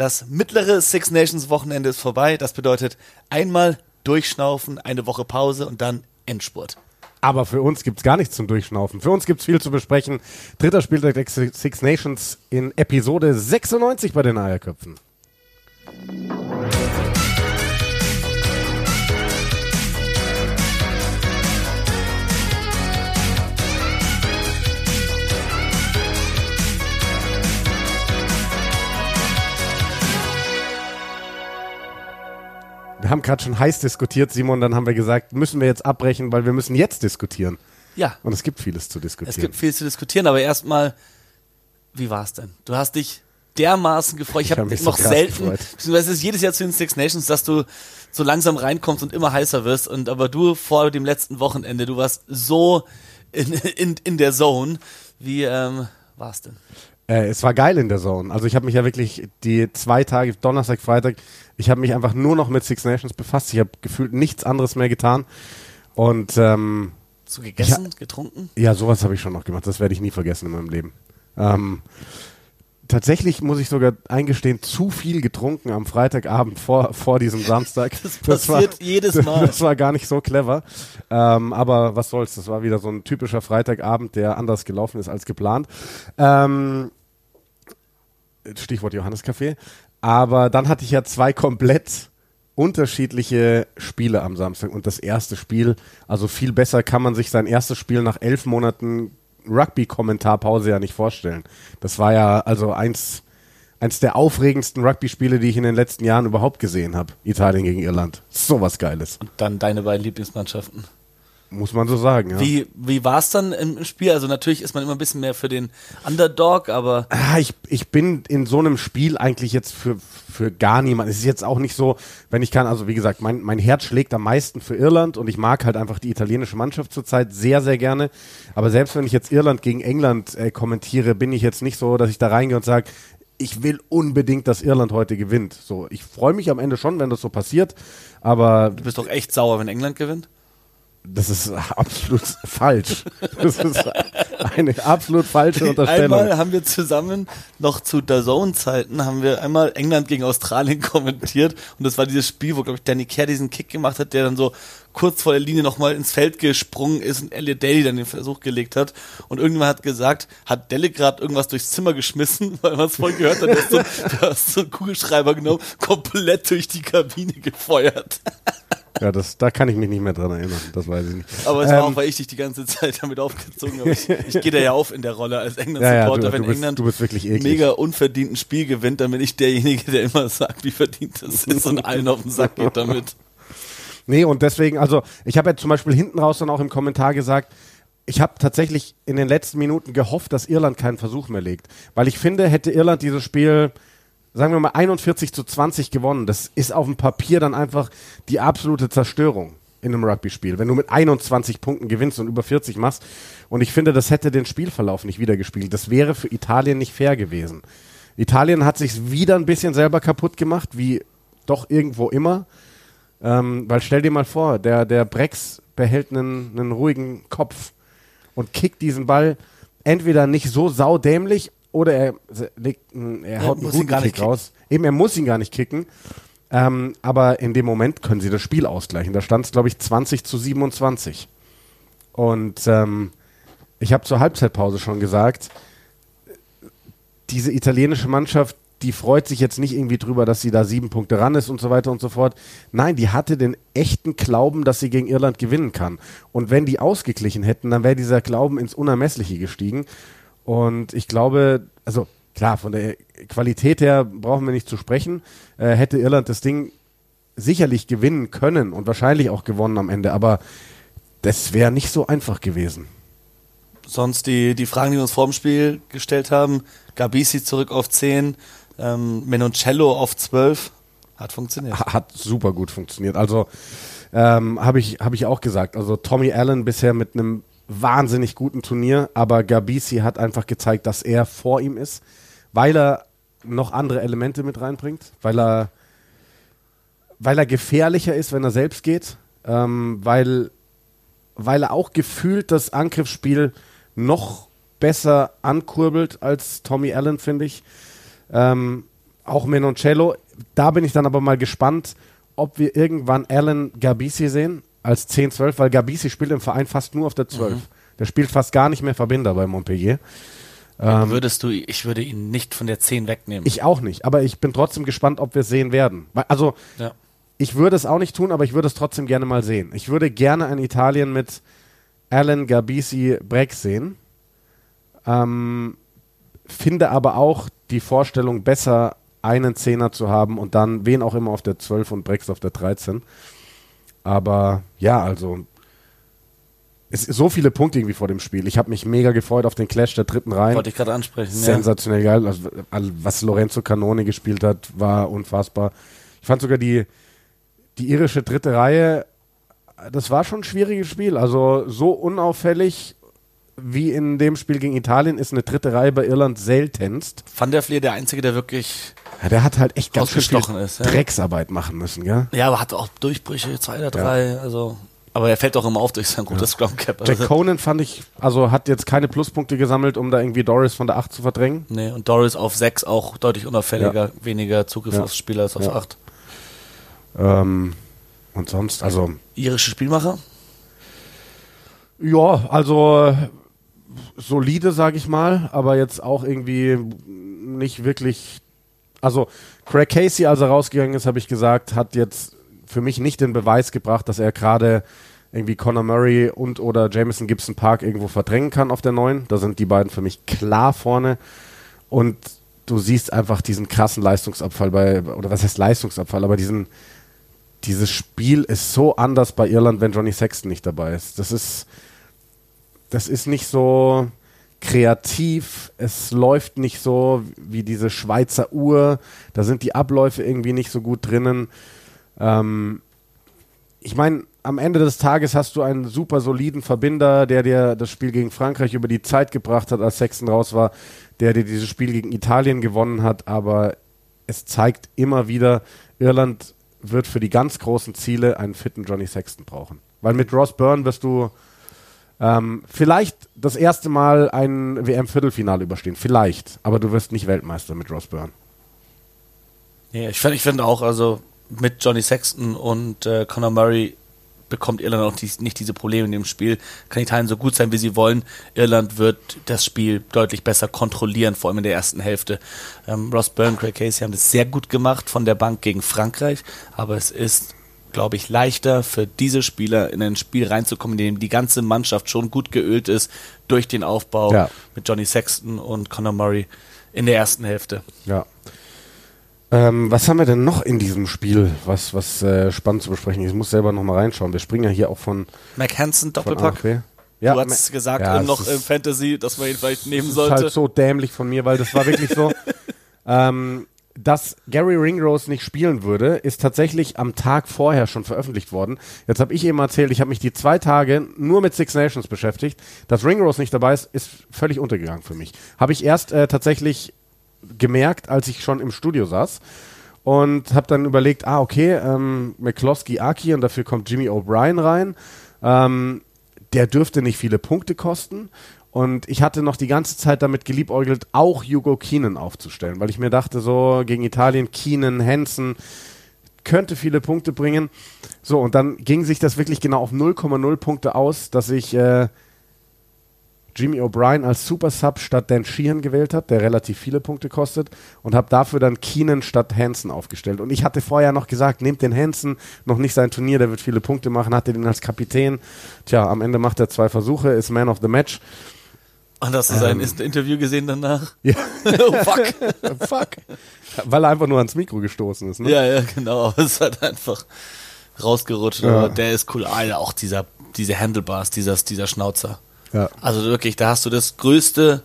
Das mittlere Six Nations Wochenende ist vorbei. Das bedeutet einmal durchschnaufen, eine Woche Pause und dann Endspurt. Aber für uns gibt es gar nichts zum Durchschnaufen. Für uns gibt es viel zu besprechen. Dritter Spieltag der Six Nations in Episode 96 bei den Eierköpfen. Wir haben gerade schon heiß diskutiert, Simon, dann haben wir gesagt, müssen wir jetzt abbrechen, weil wir müssen jetzt diskutieren. Ja. Und es gibt vieles zu diskutieren. Es gibt viel zu diskutieren, aber erstmal, wie war es denn? Du hast dich dermaßen gefreut. Ich, ich habe hab noch so selten, es ist jedes Jahr zu den Six Nations, dass du so langsam reinkommst und immer heißer wirst. Und aber du vor dem letzten Wochenende, du warst so in, in, in der Zone. Wie ähm, war es denn? Äh, es war geil in der Zone. Also ich habe mich ja wirklich die zwei Tage, Donnerstag, Freitag, ich habe mich einfach nur noch mit Six Nations befasst. Ich habe gefühlt nichts anderes mehr getan. Und ähm, so gegessen, ich, getrunken? Ja, sowas habe ich schon noch gemacht. Das werde ich nie vergessen in meinem Leben. Ähm, tatsächlich muss ich sogar eingestehen, zu viel getrunken am Freitagabend vor, vor diesem Samstag. Das passiert war, jedes Mal. Das war gar nicht so clever. Ähm, aber was soll's, das war wieder so ein typischer Freitagabend, der anders gelaufen ist als geplant. Ähm, Stichwort Johannescafé. Aber dann hatte ich ja zwei komplett unterschiedliche Spiele am Samstag. Und das erste Spiel, also viel besser kann man sich sein erstes Spiel nach elf Monaten Rugby-Kommentarpause ja nicht vorstellen. Das war ja also eins, eins der aufregendsten Rugby-Spiele, die ich in den letzten Jahren überhaupt gesehen habe. Italien gegen Irland. So was Geiles. Und dann deine beiden Lieblingsmannschaften. Muss man so sagen, ja. Wie, wie war es dann im Spiel? Also natürlich ist man immer ein bisschen mehr für den Underdog, aber. Ah, ich, ich bin in so einem Spiel eigentlich jetzt für, für gar niemanden. Es ist jetzt auch nicht so, wenn ich kann, also wie gesagt, mein, mein Herz schlägt am meisten für Irland und ich mag halt einfach die italienische Mannschaft zurzeit sehr, sehr gerne. Aber selbst wenn ich jetzt Irland gegen England äh, kommentiere, bin ich jetzt nicht so, dass ich da reingehe und sage, ich will unbedingt, dass Irland heute gewinnt. So, ich freue mich am Ende schon, wenn das so passiert, aber. Du bist doch echt sauer, wenn England gewinnt? Das ist absolut falsch. Das ist eine absolut falsche Unterstellung. Einmal haben wir zusammen noch zu der Zone-Zeiten haben wir einmal England gegen Australien kommentiert und das war dieses Spiel, wo glaube ich Danny Kerr diesen Kick gemacht hat, der dann so kurz vor der Linie nochmal ins Feld gesprungen ist und Elliot Daly dann den Versuch gelegt hat. Und irgendjemand hat gesagt, hat Delle gerade irgendwas durchs Zimmer geschmissen, weil man es voll gehört hat, du hast so, du hast so einen Kugelschreiber genommen, komplett durch die Kabine gefeuert. Ja, das, da kann ich mich nicht mehr dran erinnern, das weiß ich nicht. Aber es ähm, war auch, weil ich dich die ganze Zeit damit aufgezogen habe. Ich, ich gehe da ja auf in der Rolle als England-Supporter, ja, ja, wenn bist, England du bist wirklich mega unverdient ein Spiel gewinnt, dann bin ich derjenige, der immer sagt, wie verdient das ist und allen auf den Sack geht damit. Nee, und deswegen, also ich habe ja zum Beispiel hinten raus dann auch im Kommentar gesagt, ich habe tatsächlich in den letzten Minuten gehofft, dass Irland keinen Versuch mehr legt. Weil ich finde, hätte Irland dieses Spiel sagen wir mal 41 zu 20 gewonnen. Das ist auf dem Papier dann einfach die absolute Zerstörung in einem Rugby-Spiel, wenn du mit 21 Punkten gewinnst und über 40 machst. Und ich finde, das hätte den Spielverlauf nicht wiedergespielt. Das wäre für Italien nicht fair gewesen. Italien hat sich wieder ein bisschen selber kaputt gemacht, wie doch irgendwo immer. Ähm, weil stell dir mal vor, der, der Brex behält einen, einen ruhigen Kopf und kickt diesen Ball entweder nicht so saudämlich oder er, legt, er haut einen guten Kick raus. Eben, er muss ihn gar nicht kicken. Ähm, aber in dem Moment können sie das Spiel ausgleichen. Da stand es, glaube ich, 20 zu 27. Und ähm, ich habe zur Halbzeitpause schon gesagt, diese italienische Mannschaft, die freut sich jetzt nicht irgendwie drüber, dass sie da sieben Punkte ran ist und so weiter und so fort. Nein, die hatte den echten Glauben, dass sie gegen Irland gewinnen kann. Und wenn die ausgeglichen hätten, dann wäre dieser Glauben ins Unermessliche gestiegen. Und ich glaube, also klar, von der Qualität her brauchen wir nicht zu sprechen. Äh, hätte Irland das Ding sicherlich gewinnen können und wahrscheinlich auch gewonnen am Ende, aber das wäre nicht so einfach gewesen. Sonst die, die Fragen, die wir uns vor dem Spiel gestellt haben, Gabisi zurück auf 10, ähm, Menoncello auf 12, hat funktioniert. Hat super gut funktioniert. Also ähm, habe ich, hab ich auch gesagt, also Tommy Allen bisher mit einem wahnsinnig guten Turnier, aber Gabisi hat einfach gezeigt, dass er vor ihm ist, weil er noch andere Elemente mit reinbringt, weil er, weil er gefährlicher ist, wenn er selbst geht, ähm, weil, weil er auch gefühlt das Angriffsspiel noch besser ankurbelt als Tommy Allen, finde ich. Ähm, auch Menoncello. Da bin ich dann aber mal gespannt, ob wir irgendwann Alan Gabisi sehen als 10, 12, weil Gabisi spielt im Verein fast nur auf der 12. Mhm. Der spielt fast gar nicht mehr Verbinder bei Montpellier. Ähm, würdest du, ich würde ihn nicht von der 10 wegnehmen. Ich auch nicht, aber ich bin trotzdem gespannt, ob wir es sehen werden. Also, ja. ich würde es auch nicht tun, aber ich würde es trotzdem gerne mal sehen. Ich würde gerne ein Italien mit Alan Gabisi Breck sehen. Ähm, finde aber auch die Vorstellung besser, einen Zehner zu haben und dann wen auch immer auf der 12 und Brex auf der 13. Aber ja, also es sind so viele Punkte irgendwie vor dem Spiel. Ich habe mich mega gefreut auf den Clash der dritten Reihe. Wollte ich gerade ansprechen. Sensationell ja. geil. Also, was Lorenzo Canone gespielt hat, war unfassbar. Ich fand sogar die, die irische dritte Reihe, das war schon ein schwieriges Spiel. Also so unauffällig wie in dem Spiel gegen Italien ist eine dritte Reihe bei Irland seltenst. Van der Fleer der Einzige, der wirklich ja, der hat halt echt ganz viel ist, ja. Drecksarbeit machen müssen, gell? Ja, aber hat auch Durchbrüche, zwei oder drei, also aber er fällt auch immer auf durch sein gutes ja. Cap. Jack also. Conan fand ich, also hat jetzt keine Pluspunkte gesammelt, um da irgendwie Doris von der 8 zu verdrängen. Nee, und Doris auf 6 auch deutlich unauffälliger, weniger Zugriff aufs Spiel als auf ja. 8. Ähm, und sonst, also. Irische Spielmacher? Ja, also solide, sage ich mal, aber jetzt auch irgendwie nicht wirklich. Also Craig Casey, als er rausgegangen ist, habe ich gesagt, hat jetzt für mich nicht den Beweis gebracht, dass er gerade irgendwie Conor Murray und oder Jameson Gibson Park irgendwo verdrängen kann auf der neuen. Da sind die beiden für mich klar vorne. Und du siehst einfach diesen krassen Leistungsabfall bei, oder was heißt Leistungsabfall, aber diesen, dieses Spiel ist so anders bei Irland, wenn Johnny Sexton nicht dabei ist. Das ist, das ist nicht so kreativ, es läuft nicht so wie diese Schweizer Uhr, da sind die Abläufe irgendwie nicht so gut drinnen. Ähm, ich meine, am Ende des Tages hast du einen super soliden Verbinder, der dir das Spiel gegen Frankreich über die Zeit gebracht hat, als Sexton raus war, der dir dieses Spiel gegen Italien gewonnen hat, aber es zeigt immer wieder, Irland wird für die ganz großen Ziele einen fitten Johnny Sexton brauchen. Weil mit Ross Byrne wirst du ähm, vielleicht das erste Mal ein WM-Viertelfinale überstehen. Vielleicht. Aber du wirst nicht Weltmeister mit Ross Byrne. Ja, ich finde ich find auch, also mit Johnny Sexton und äh, Conor Murray bekommt Irland auch die, nicht diese Probleme in dem Spiel. Kann Italien so gut sein, wie sie wollen. Irland wird das Spiel deutlich besser kontrollieren, vor allem in der ersten Hälfte. Ähm, Ross Byrne, Craig Casey haben das sehr gut gemacht von der Bank gegen Frankreich, aber es ist glaube ich, leichter für diese Spieler in ein Spiel reinzukommen, in dem die ganze Mannschaft schon gut geölt ist durch den Aufbau ja. mit Johnny Sexton und Conor Murray in der ersten Hälfte. Ja. Ähm, was haben wir denn noch in diesem Spiel, was, was äh, spannend zu besprechen ist? Ich muss selber nochmal reinschauen. Wir springen ja hier auch von. McHanson Doppelpack. Ja, du hast gesagt, ja, noch im Fantasy, dass man ihn vielleicht nehmen sollte. Das ist halt so dämlich von mir, weil das war wirklich so. ähm, dass Gary Ringrose nicht spielen würde, ist tatsächlich am Tag vorher schon veröffentlicht worden. Jetzt habe ich eben erzählt, ich habe mich die zwei Tage nur mit Six Nations beschäftigt. Dass Ringrose nicht dabei ist, ist völlig untergegangen für mich. Habe ich erst äh, tatsächlich gemerkt, als ich schon im Studio saß und habe dann überlegt, ah okay, ähm, McCloskey Aki und dafür kommt Jimmy O'Brien rein. Ähm, der dürfte nicht viele Punkte kosten. Und ich hatte noch die ganze Zeit damit geliebäugelt, auch Hugo Keenan aufzustellen, weil ich mir dachte, so gegen Italien, Keenan, Hansen, könnte viele Punkte bringen. So, und dann ging sich das wirklich genau auf 0,0 Punkte aus, dass ich äh, Jimmy O'Brien als Super Sub statt Dan Sheehan gewählt habe, der relativ viele Punkte kostet, und habe dafür dann Keenan statt Hansen aufgestellt. Und ich hatte vorher noch gesagt, nehmt den Hansen, noch nicht sein Turnier, der wird viele Punkte machen, hatte den als Kapitän. Tja, am Ende macht er zwei Versuche, ist Man of the Match. Und hast du sein ähm, Interview gesehen danach? Ja. oh, fuck. fuck. Weil er einfach nur ans Mikro gestoßen ist, ne? Ja, ja, genau. Es ist halt einfach rausgerutscht. Ja. Aber der ist cool. Alter, auch dieser, diese Handlebars, dieser, dieser Schnauzer. Ja. Also wirklich, da hast du das größte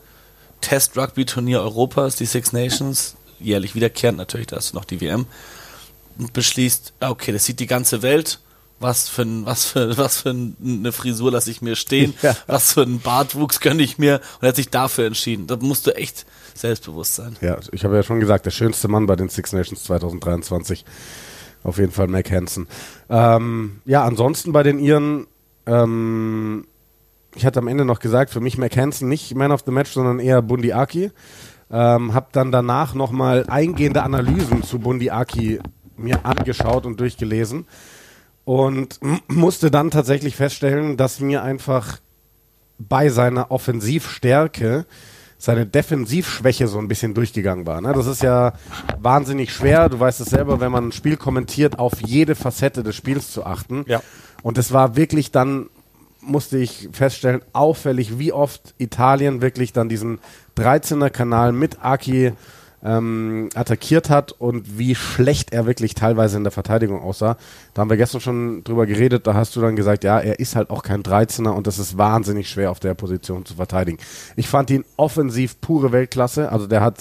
Test-Rugby-Turnier Europas, die Six Nations, jährlich wiederkehrend natürlich, da hast du noch die WM, und beschließt, okay, das sieht die ganze Welt was für, ein, was für, was für eine Frisur lasse ich mir stehen, ja. was für einen Bartwuchs gönne ich mir und er hat sich dafür entschieden. Da musst du echt selbstbewusst sein. Ja, ich habe ja schon gesagt, der schönste Mann bei den Six Nations 2023. Auf jeden Fall Mac Hansen. Ähm, ja, ansonsten bei den Iren, ähm, ich hatte am Ende noch gesagt, für mich Mac Hansen nicht Man of the Match, sondern eher Bundi Aki. Ähm, hab dann danach nochmal eingehende Analysen zu Bundi Aki mir angeschaut und durchgelesen und musste dann tatsächlich feststellen, dass mir einfach bei seiner Offensivstärke seine Defensivschwäche so ein bisschen durchgegangen war. Ne? Das ist ja wahnsinnig schwer. Du weißt es selber, wenn man ein Spiel kommentiert, auf jede Facette des Spiels zu achten. Ja. Und es war wirklich dann, musste ich feststellen, auffällig, wie oft Italien wirklich dann diesen 13er-Kanal mit Aki ähm, attackiert hat und wie schlecht er wirklich teilweise in der Verteidigung aussah. Da haben wir gestern schon drüber geredet, da hast du dann gesagt, ja, er ist halt auch kein 13er und das ist wahnsinnig schwer auf der Position zu verteidigen. Ich fand ihn offensiv pure Weltklasse, also der hat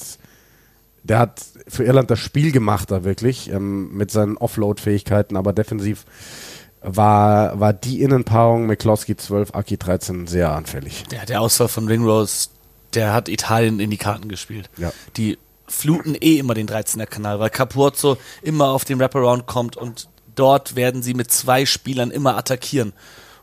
der hat für Irland das Spiel gemacht da wirklich ähm, mit seinen Offload-Fähigkeiten, aber defensiv war, war die Innenpaarung McCloskey 12, Aki 13 sehr anfällig. Ja, der Ausfall von Ringrose, der hat Italien in die Karten gespielt. Ja. Die fluten eh immer den 13er Kanal, weil Capurzo immer auf den Wraparound kommt und dort werden sie mit zwei Spielern immer attackieren.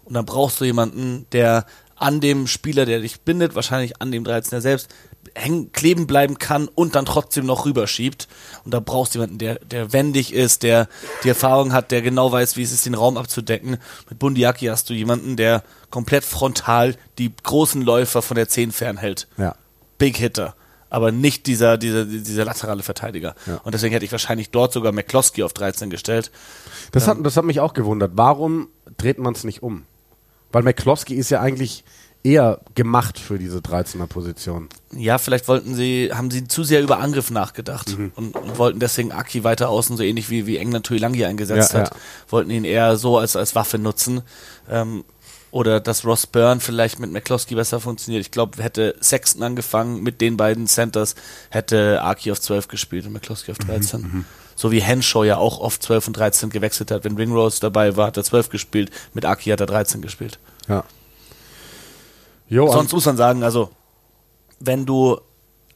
Und dann brauchst du jemanden, der an dem Spieler, der dich bindet, wahrscheinlich an dem 13er selbst, hängen, kleben bleiben kann und dann trotzdem noch rüberschiebt. Und da brauchst du jemanden, der, der wendig ist, der die Erfahrung hat, der genau weiß, wie es ist, den Raum abzudecken. Mit Bundiaki hast du jemanden, der komplett frontal die großen Läufer von der 10 fernhält. Ja. Big Hitter. Aber nicht dieser, dieser, dieser laterale Verteidiger. Ja. Und deswegen hätte ich wahrscheinlich dort sogar McCloskey auf 13 gestellt. Das hat, das hat mich auch gewundert. Warum dreht man es nicht um? Weil McCloskey ist ja eigentlich eher gemacht für diese 13er Position. Ja, vielleicht wollten sie, haben sie zu sehr über Angriff nachgedacht Mhm. und, und wollten deswegen Aki weiter außen, so ähnlich wie, wie England Tuilangi eingesetzt Ja, hat, ja. wollten ihn eher so als, als Waffe nutzen. Ähm, oder dass Ross Byrne vielleicht mit McCloskey besser funktioniert. Ich glaube, hätte Sexton angefangen mit den beiden Centers, hätte Aki auf 12 gespielt und McCloskey auf Mhm, 13. So wie Henshaw ja auch oft 12 und 13 gewechselt hat. Wenn Ringrose dabei war, hat er 12 gespielt, mit Aki hat er 13 gespielt. Ja. Jo, Sonst muss man sagen, also, wenn du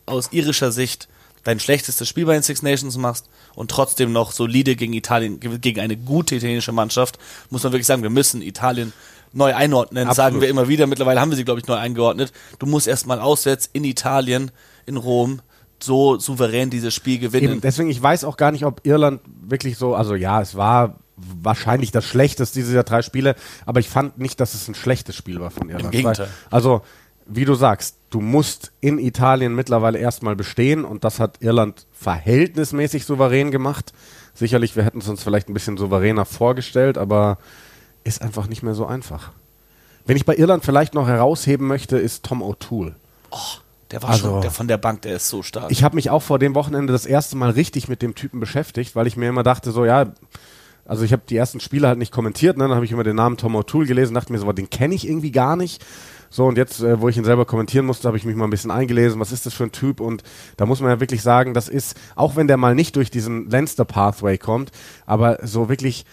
aus irischer Sicht dein schlechtestes Spiel bei den Six Nations machst und trotzdem noch solide gegen Italien, gegen eine gute italienische Mannschaft, muss man wirklich sagen, wir müssen Italien neu einordnen, Absolut. sagen wir immer wieder. Mittlerweile haben wir sie, glaube ich, neu eingeordnet. Du musst erstmal auswärts in Italien, in Rom, so souverän dieses Spiel gewinnen. Eben, deswegen, ich weiß auch gar nicht, ob Irland wirklich so, also ja, es war wahrscheinlich das schlechteste dieser drei Spiele, aber ich fand nicht, dass es ein schlechtes Spiel war von Irland. Gegenteil. Weil, also, wie du sagst, du musst in Italien mittlerweile erstmal bestehen und das hat Irland verhältnismäßig souverän gemacht. Sicherlich, wir hätten es uns vielleicht ein bisschen souveräner vorgestellt, aber ist einfach nicht mehr so einfach. Wenn ich bei Irland vielleicht noch herausheben möchte, ist Tom O'Toole. der war also- schon, der von der Bank, der ist so stark. Ich habe mich auch vor dem Wochenende das erste Mal richtig mit dem Typen beschäftigt, weil ich mir immer dachte, so ja, also ich habe die ersten Spiele halt nicht kommentiert, ne? dann habe ich immer den Namen Tom O'Toole gelesen, dachte mir so, den kenne ich irgendwie gar nicht. So, und jetzt, äh, wo ich ihn selber kommentieren musste, habe ich mich mal ein bisschen eingelesen, was ist das für ein Typ? Und da muss man ja wirklich sagen, das ist, auch wenn der mal nicht durch diesen Leinster Pathway kommt, aber so wirklich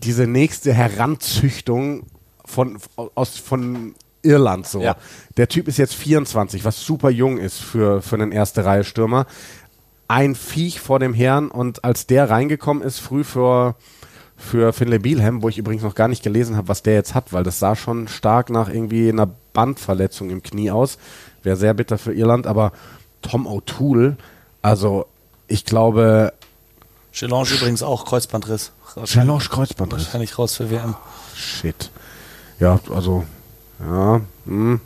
diese nächste Heranzüchtung von, aus, von Irland so. Ja. Der Typ ist jetzt 24, was super jung ist für, für einen erste Reihe Stürmer. Ein Viech vor dem Herrn und als der reingekommen ist, früh für, für Finlay Bielham, wo ich übrigens noch gar nicht gelesen habe, was der jetzt hat, weil das sah schon stark nach irgendwie einer Bandverletzung im Knie aus. Wäre sehr bitter für Irland, aber Tom O'Toole, also ich glaube, Challenge übrigens auch Kreuzbandriss. Challenge Kreuzbandriss. Wahrscheinlich raus für WM. Shit. Ja, also, ja, hm.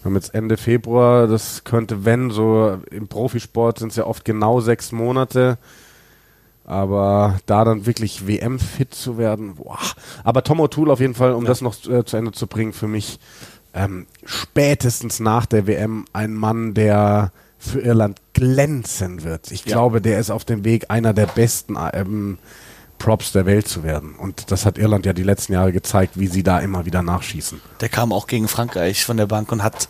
Wir haben jetzt Ende Februar, das könnte, wenn, so im Profisport sind es ja oft genau sechs Monate. Aber da dann wirklich WM-fit zu werden, boah. Aber Tom O'Toole auf jeden Fall, um das noch äh, zu Ende zu bringen, für mich ähm, spätestens nach der WM ein Mann, der für Irland glänzen wird. Ich Ja. glaube, der ist auf dem Weg, einer der besten ähm, Props der Welt zu werden. Und das hat Irland ja die letzten Jahre gezeigt, wie sie da immer wieder nachschießen. Der kam auch gegen Frankreich von der Bank und hat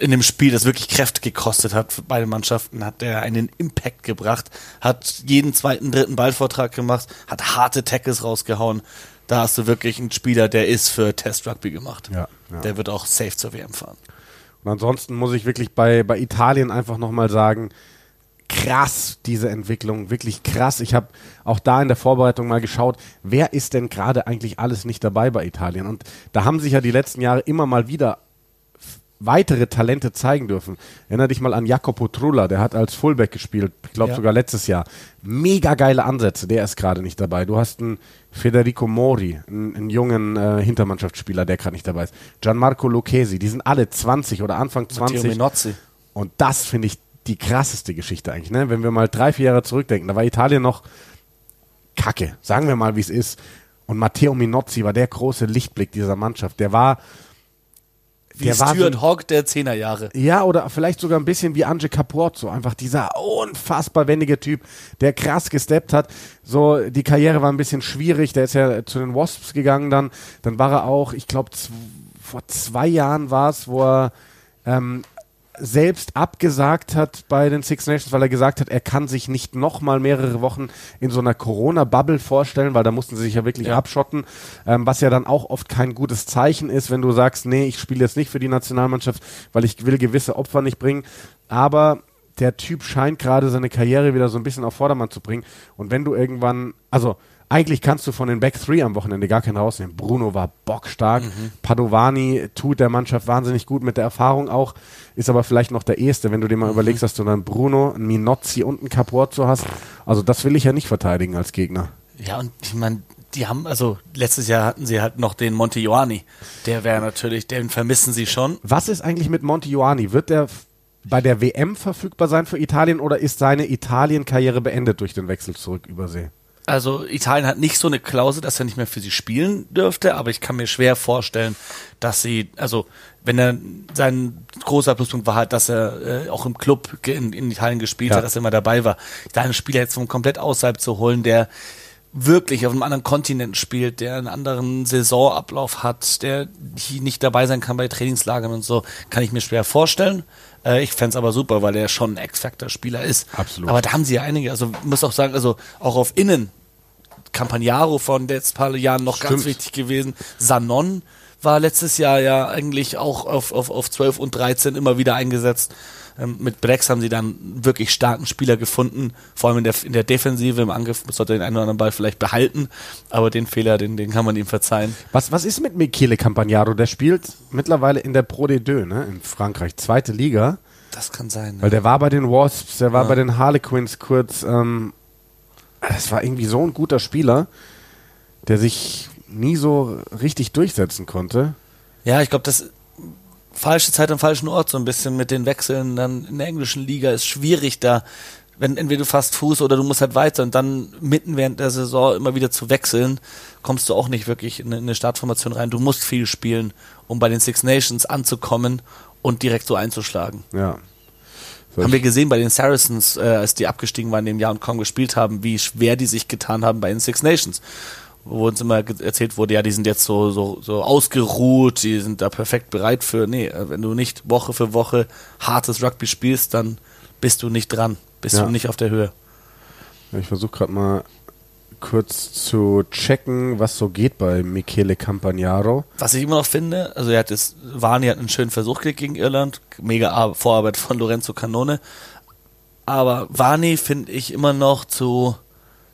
in dem Spiel, das wirklich Kräfte gekostet hat für beide Mannschaften, hat er einen Impact gebracht, hat jeden zweiten, dritten Ballvortrag gemacht, hat harte Tackles rausgehauen. Da hast du wirklich einen Spieler, der ist für Test Rugby gemacht. Ja, ja. Der wird auch safe zur WM fahren. Und ansonsten muss ich wirklich bei, bei Italien einfach nochmal sagen, krass, diese Entwicklung, wirklich krass. Ich habe auch da in der Vorbereitung mal geschaut, wer ist denn gerade eigentlich alles nicht dabei bei Italien? Und da haben sich ja die letzten Jahre immer mal wieder weitere Talente zeigen dürfen. Erinner dich mal an Jakob Trula, der hat als Fullback gespielt, ich glaube Ja. sogar letztes Jahr. Mega geile Ansätze, der ist gerade nicht dabei. Du hast einen Federico Mori, einen, einen jungen äh, Hintermannschaftsspieler, der gerade nicht dabei ist. Gianmarco Lucchesi, die sind alle 20 oder Anfang Matteo 20. Minozzi. Und das finde ich die krasseste Geschichte eigentlich. Ne? Wenn wir mal drei, vier Jahre zurückdenken, da war Italien noch Kacke, sagen wir mal, wie es ist. Und Matteo Minozzi war der große Lichtblick dieser Mannschaft. Der war, Wie der so Stuart ein- Hogg der Zehnerjahre. ja, oder vielleicht sogar ein bisschen wie Ange Capuozzo. Einfach dieser unfassbar wendige Typ, der krass gesteppt hat. So, die Karriere war ein bisschen schwierig. Der ist ja zu den Wasps gegangen dann. Dann war er auch, ich glaube, vor zwei Jahren war es, wo er ähm, selbst abgesagt hat bei den Six Nations, weil er gesagt hat, er kann sich nicht noch mal mehrere Wochen in so einer Corona-Bubble vorstellen, weil da mussten sie sich ja wirklich Ja. abschotten, ähm, was ja dann auch oft kein gutes Zeichen ist, wenn du sagst, nee, ich spiele jetzt nicht für die Nationalmannschaft, weil ich will gewisse Opfer nicht bringen. Aber der Typ scheint gerade seine Karriere wieder so ein bisschen auf Vordermann zu bringen. Und wenn du irgendwann, also eigentlich kannst du von den Back Three am Wochenende gar keinen rausnehmen. Bruno war bockstark. Padovani tut der Mannschaft wahnsinnig gut mit der Erfahrung auch, ist aber vielleicht noch der Erste, wenn du dir mal überlegst, dass du dann Bruno, einen Minozzi und einen Capuozzo hast. Also das will ich ja nicht verteidigen als Gegner. Ja, und ich meine, die haben, also letztes Jahr hatten sie halt noch den Monte Ioani. Der wäre natürlich, den vermissen sie schon. Was ist eigentlich mit Monti Ioani? Wird der bei der WM verfügbar sein für Italien oder ist seine Italien-Karriere beendet durch den Wechsel zurück übersee? Also Italien hat nicht so eine Klausel, dass er nicht mehr für sie spielen dürfte, aber ich kann mir schwer vorstellen, dass sie, also wenn er sein großer Pluspunkt war halt, dass er äh, auch im Club in, in Italien gespielt Ja. hat, dass er immer dabei war. Da einen Spieler jetzt von komplett außerhalb zu holen, der wirklich auf einem anderen Kontinent spielt, der einen anderen Saisonablauf hat, der hier nicht dabei sein kann bei Trainingslagern und so, kann ich mir schwer vorstellen. Äh, ich fänd's aber super, weil er schon ein X-Factor-Spieler ist. Absolut. Aber da haben sie ja einige, also muss auch sagen, also auch auf Innen, Campagnaro von letzten paar Jahren noch ganz Stimmt. wichtig gewesen. Sanon war letztes Jahr ja eigentlich auch auf, auf, auf 12 und 13 immer wieder eingesetzt. Ähm, mit Brex haben sie dann wirklich starken Spieler gefunden, vor allem in der, in der Defensive, im Angriff sollte er den einen oder anderen Ball vielleicht behalten, aber den Fehler, den, den kann man ihm verzeihen. Was, was ist mit Michele Campagnaro? Der spielt mittlerweile in der Pro D2, ne? in Frankreich, zweite Liga. Das kann sein. Weil der war bei den Wasps, der war Ja. bei den Harlequins kurz. Ähm, das war irgendwie so ein guter Spieler, der sich nie so richtig durchsetzen konnte. Ja, ich glaube, das falsche Zeit am falschen Ort, so ein bisschen mit den Wechseln dann in der englischen Liga ist schwierig da, wenn entweder du fast Fuß oder du musst halt weiter und dann mitten während der Saison immer wieder zu wechseln, kommst du auch nicht wirklich in eine- in eine Startformation rein. Du musst viel spielen, um bei den Six Nations anzukommen und direkt so einzuschlagen. Ja. Haben wir gesehen bei den Saracens, äh, als die abgestiegen waren in dem Jahr und kaum gespielt haben, wie schwer die sich getan haben bei den Six Nations. Wo uns immer erzählt wurde, ja, die sind jetzt so, so, so ausgeruht, die sind da perfekt bereit für. Nee, äh, wenn du nicht Woche für Woche hartes Rugby spielst, dann bist du nicht dran, bist Ja. du nicht auf der Höhe. ich versuche gerade mal kurz zu checken, was so geht bei Michele Campagnaro. Was ich immer noch finde, also er hat das, Varney hat einen schönen Versuch gekriegt gegen Irland, mega Ar- Vorarbeit von Lorenzo Canone, aber Varney finde ich immer noch zu,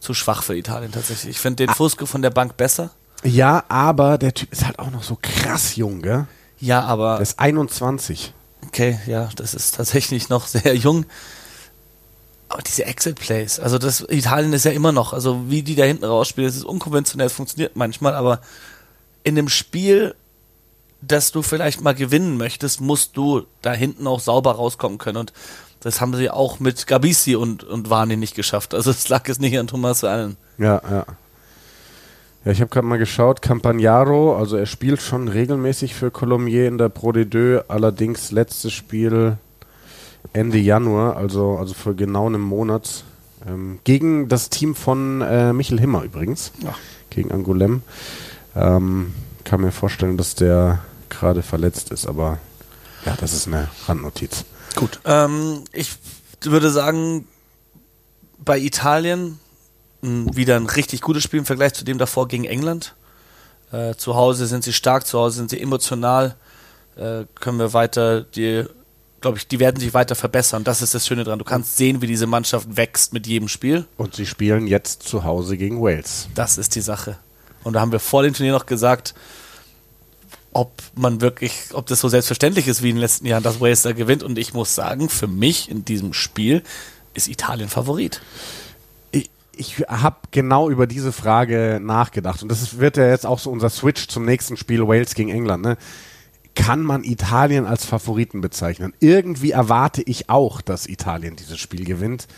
zu schwach für Italien tatsächlich. Ich finde den Fusco von der Bank besser. Ja, aber der Typ ist halt auch noch so krass jung, gell? Ja, aber Der ist 21. okay, ja, das ist tatsächlich noch sehr jung. Aber diese Exit-Plays, also das Italien ist ja immer noch, also wie die da hinten rausspielen, das ist unkonventionell, es funktioniert manchmal, aber in dem Spiel, das du vielleicht mal gewinnen möchtest, musst du da hinten auch sauber rauskommen können und das haben sie auch mit Gabisi und, und Warni nicht geschafft. Also es lag jetzt nicht an Thomas Allen. Ja, ja. Ja, ich habe gerade mal geschaut, Campagnaro, also er spielt schon regelmäßig für Colomiers in der Pro D2, allerdings letztes Spiel Ende Januar, also, also vor genau einem Monat, ähm, gegen das Team von äh, Michel Himmer übrigens, Ja. gegen Angoulême. Ähm, kann mir vorstellen, dass der gerade verletzt ist, aber ja, das ist eine Randnotiz. Gut. Ähm, ich würde sagen, bei Italien mh, wieder ein richtig gutes Spiel im Vergleich zu dem davor gegen England. Äh, zu Hause sind sie stark, zu Hause sind sie emotional. Äh, können wir weiter, die, glaube ich, die werden sich weiter verbessern. Das ist das Schöne dran. Du kannst sehen, wie diese Mannschaft wächst mit jedem Spiel. Und sie spielen jetzt zu Hause gegen Wales. Das ist die Sache. Und da haben wir vor dem Turnier noch gesagt, ob man wirklich, ob das so selbstverständlich ist wie in den letzten Jahren, dass Wales da gewinnt. Und ich muss sagen, für mich in diesem Spiel ist Italien Favorit. Ich, ich habe genau über diese Frage nachgedacht. Und das wird ja jetzt auch so unser Switch zum nächsten Spiel Wales gegen England. Ne? Kann man Italien als Favoriten bezeichnen? Irgendwie erwarte ich auch, dass Italien dieses Spiel gewinnt.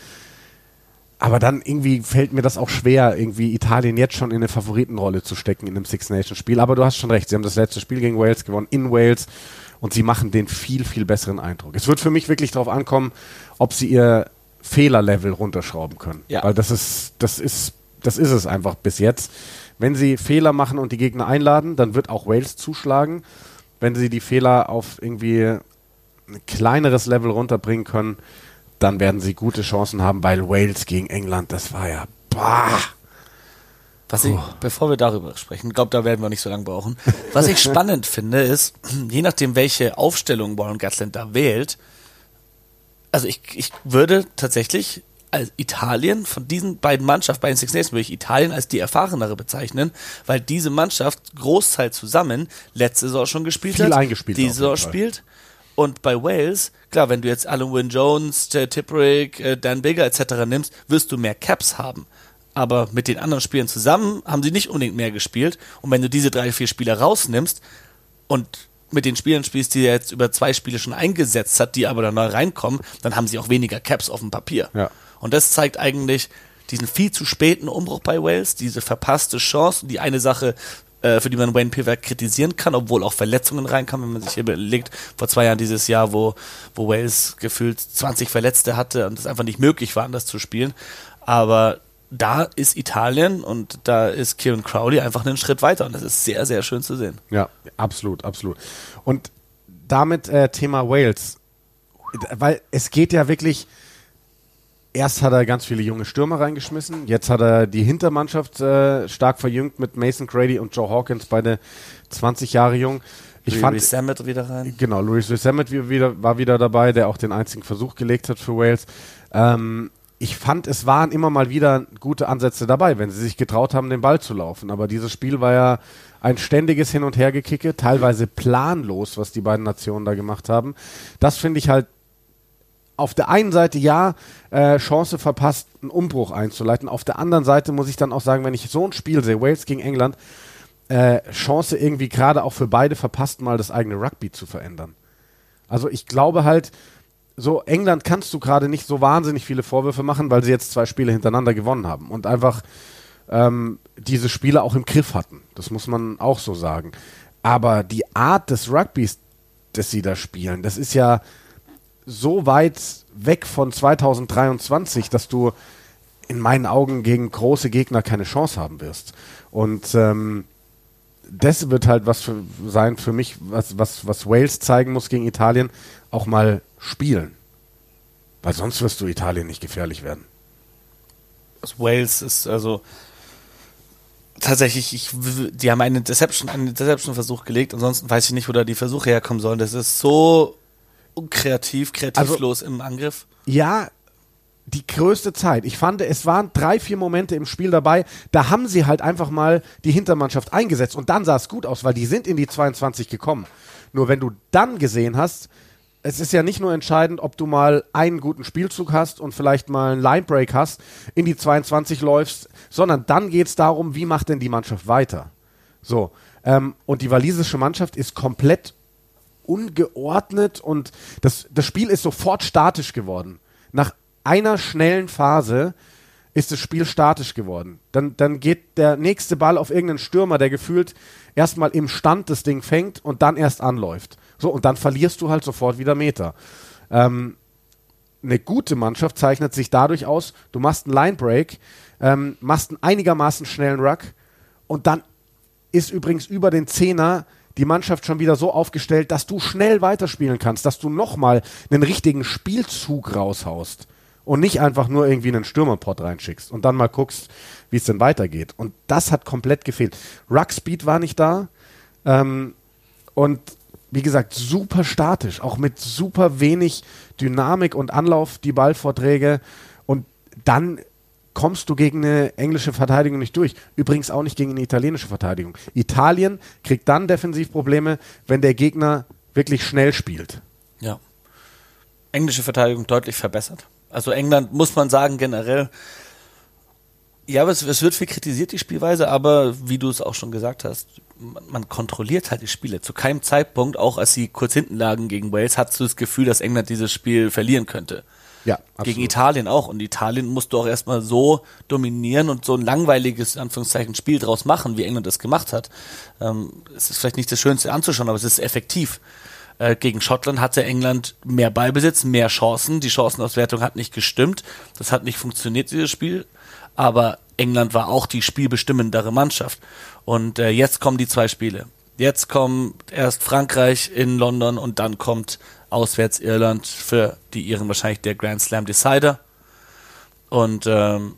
Aber dann irgendwie fällt mir das auch schwer, irgendwie Italien jetzt schon in eine Favoritenrolle zu stecken in einem Six Nations Spiel. Aber du hast schon recht, sie haben das letzte Spiel gegen Wales gewonnen in Wales und sie machen den viel, viel besseren Eindruck. Es wird für mich wirklich darauf ankommen, ob sie ihr Fehlerlevel runterschrauben können. Ja. Weil das ist, das ist, das ist es einfach bis jetzt. Wenn sie Fehler machen und die Gegner einladen, dann wird auch Wales zuschlagen. Wenn sie die Fehler auf irgendwie ein kleineres Level runterbringen können, dann werden sie gute Chancen haben, weil Wales gegen England, das war ja, bah. Was ich, bevor wir darüber sprechen, glaube, da werden wir nicht so lange brauchen. Was ich spannend finde, ist, je nachdem, welche Aufstellung Warren Gatland da wählt, also ich, ich würde tatsächlich als Italien von diesen beiden Mannschaften, bei den Six Nations, würde ich Italien als die erfahrenere bezeichnen, weil diese Mannschaft Großteil zusammen letzte Saison schon gespielt Viel hat, eingespielt diese Saison spielt und bei Wales, klar, wenn du jetzt Alan Wynne Jones, Tipperick, äh, Dan Bigger etc. nimmst, wirst du mehr Caps haben. Aber mit den anderen Spielern zusammen haben sie nicht unbedingt mehr gespielt. Und wenn du diese drei, vier Spieler rausnimmst und mit den Spielern spielst, die er jetzt über zwei Spiele schon eingesetzt hat, die aber dann neu reinkommen, dann haben sie auch weniger Caps auf dem Papier. Ja. Und das zeigt eigentlich diesen viel zu späten Umbruch bei Wales, diese verpasste Chance. Und die eine Sache, äh, für die man Wayne Pivac kritisieren kann, obwohl auch Verletzungen reinkamen, wenn man sich hier überlegt, vor zwei Jahren dieses Jahr, wo, wo Wales gefühlt 20 Verletzte hatte und es einfach nicht möglich war, anders zu spielen. Aber da ist Italien und da ist Kieran Crowley einfach einen Schritt weiter und das ist sehr, sehr schön zu sehen. Ja, absolut, absolut. Und damit äh, Thema Wales, weil es geht ja wirklich erst hat er ganz viele junge Stürmer reingeschmissen, jetzt hat er die Hintermannschaft äh, stark verjüngt mit Mason Grady und Joe Hawkins, beide 20 Jahre jung. Ich Louis fand Sammet wieder rein. Genau, Louis Sammet wieder, war wieder dabei, der auch den einzigen Versuch gelegt hat für Wales. Ähm, ich fand, es waren immer mal wieder gute Ansätze dabei, wenn sie sich getraut haben, den Ball zu laufen. Aber dieses Spiel war ja ein ständiges Hin- und Hergekicke, teilweise planlos, was die beiden Nationen da gemacht haben. Das finde ich halt auf der einen Seite ja, äh, Chance verpasst, einen Umbruch einzuleiten. Auf der anderen Seite muss ich dann auch sagen, wenn ich so ein Spiel sehe, Wales gegen England, äh, Chance irgendwie gerade auch für beide verpasst, mal das eigene Rugby zu verändern. Also ich glaube halt, so England kannst du gerade nicht so wahnsinnig viele Vorwürfe machen, weil sie jetzt zwei Spiele hintereinander gewonnen haben und einfach ähm, diese Spiele auch im Griff hatten. Das muss man auch so sagen. Aber die Art des Rugbys, das sie da spielen, das ist ja, so weit weg von 2023, dass du in meinen Augen gegen große Gegner keine Chance haben wirst. Und ähm, das wird halt was für, sein für mich, was, was, was Wales zeigen muss gegen Italien, auch mal spielen. Weil sonst wirst du Italien nicht gefährlich werden. Also Wales ist also tatsächlich, ich, die haben einen Deception, einen Deception-Versuch gelegt, ansonsten weiß ich nicht, wo da die Versuche herkommen sollen. Das ist so unkreativ, kreativlos also, im Angriff. Ja, die größte Zeit. Ich fand, es waren drei, vier Momente im Spiel dabei, da haben sie halt einfach mal die Hintermannschaft eingesetzt und dann sah es gut aus, weil die sind in die 22 gekommen. Nur wenn du dann gesehen hast, es ist ja nicht nur entscheidend, ob du mal einen guten Spielzug hast und vielleicht mal einen Linebreak hast, in die 22 läufst, sondern dann geht es darum, wie macht denn die Mannschaft weiter? So. Ähm, und die walisische Mannschaft ist komplett ungeordnet und das, das Spiel ist sofort statisch geworden. Nach einer schnellen Phase ist das Spiel statisch geworden. Dann, dann geht der nächste Ball auf irgendeinen Stürmer, der gefühlt erstmal im Stand das Ding fängt und dann erst anläuft. So, und dann verlierst du halt sofort wieder Meter. Ähm, eine gute Mannschaft zeichnet sich dadurch aus, du machst einen Linebreak, ähm, machst einen einigermaßen schnellen Ruck und dann ist übrigens über den Zehner die Mannschaft schon wieder so aufgestellt, dass du schnell weiterspielen kannst, dass du nochmal einen richtigen Spielzug raushaust und nicht einfach nur irgendwie einen Stürmerport reinschickst und dann mal guckst, wie es denn weitergeht. Und das hat komplett gefehlt. Ruck Speed war nicht da ähm, und wie gesagt, super statisch, auch mit super wenig Dynamik und Anlauf die Ballvorträge und dann kommst du gegen eine englische Verteidigung nicht durch. Übrigens auch nicht gegen eine italienische Verteidigung. Italien kriegt dann Defensivprobleme, wenn der Gegner wirklich schnell spielt. Ja. Englische Verteidigung deutlich verbessert. Also England muss man sagen generell. Ja, es, es wird viel kritisiert, die Spielweise, aber wie du es auch schon gesagt hast, man, man kontrolliert halt die Spiele. Zu keinem Zeitpunkt, auch als sie kurz hinten lagen gegen Wales, hattest du das Gefühl, dass England dieses Spiel verlieren könnte. Ja, Gegen absolut. Italien auch. Und Italien musst du auch erstmal so dominieren und so ein langweiliges, in Anführungszeichen, Spiel draus machen, wie England das gemacht hat. Ähm, es ist vielleicht nicht das Schönste anzuschauen, aber es ist effektiv. Äh, gegen Schottland hatte England mehr Ballbesitz, mehr Chancen. Die Chancenauswertung hat nicht gestimmt. Das hat nicht funktioniert, dieses Spiel. Aber England war auch die spielbestimmendere Mannschaft. Und äh, jetzt kommen die zwei Spiele. Jetzt kommt erst Frankreich in London und dann kommt auswärts Irland für die Iren wahrscheinlich der Grand Slam Decider. Und ähm,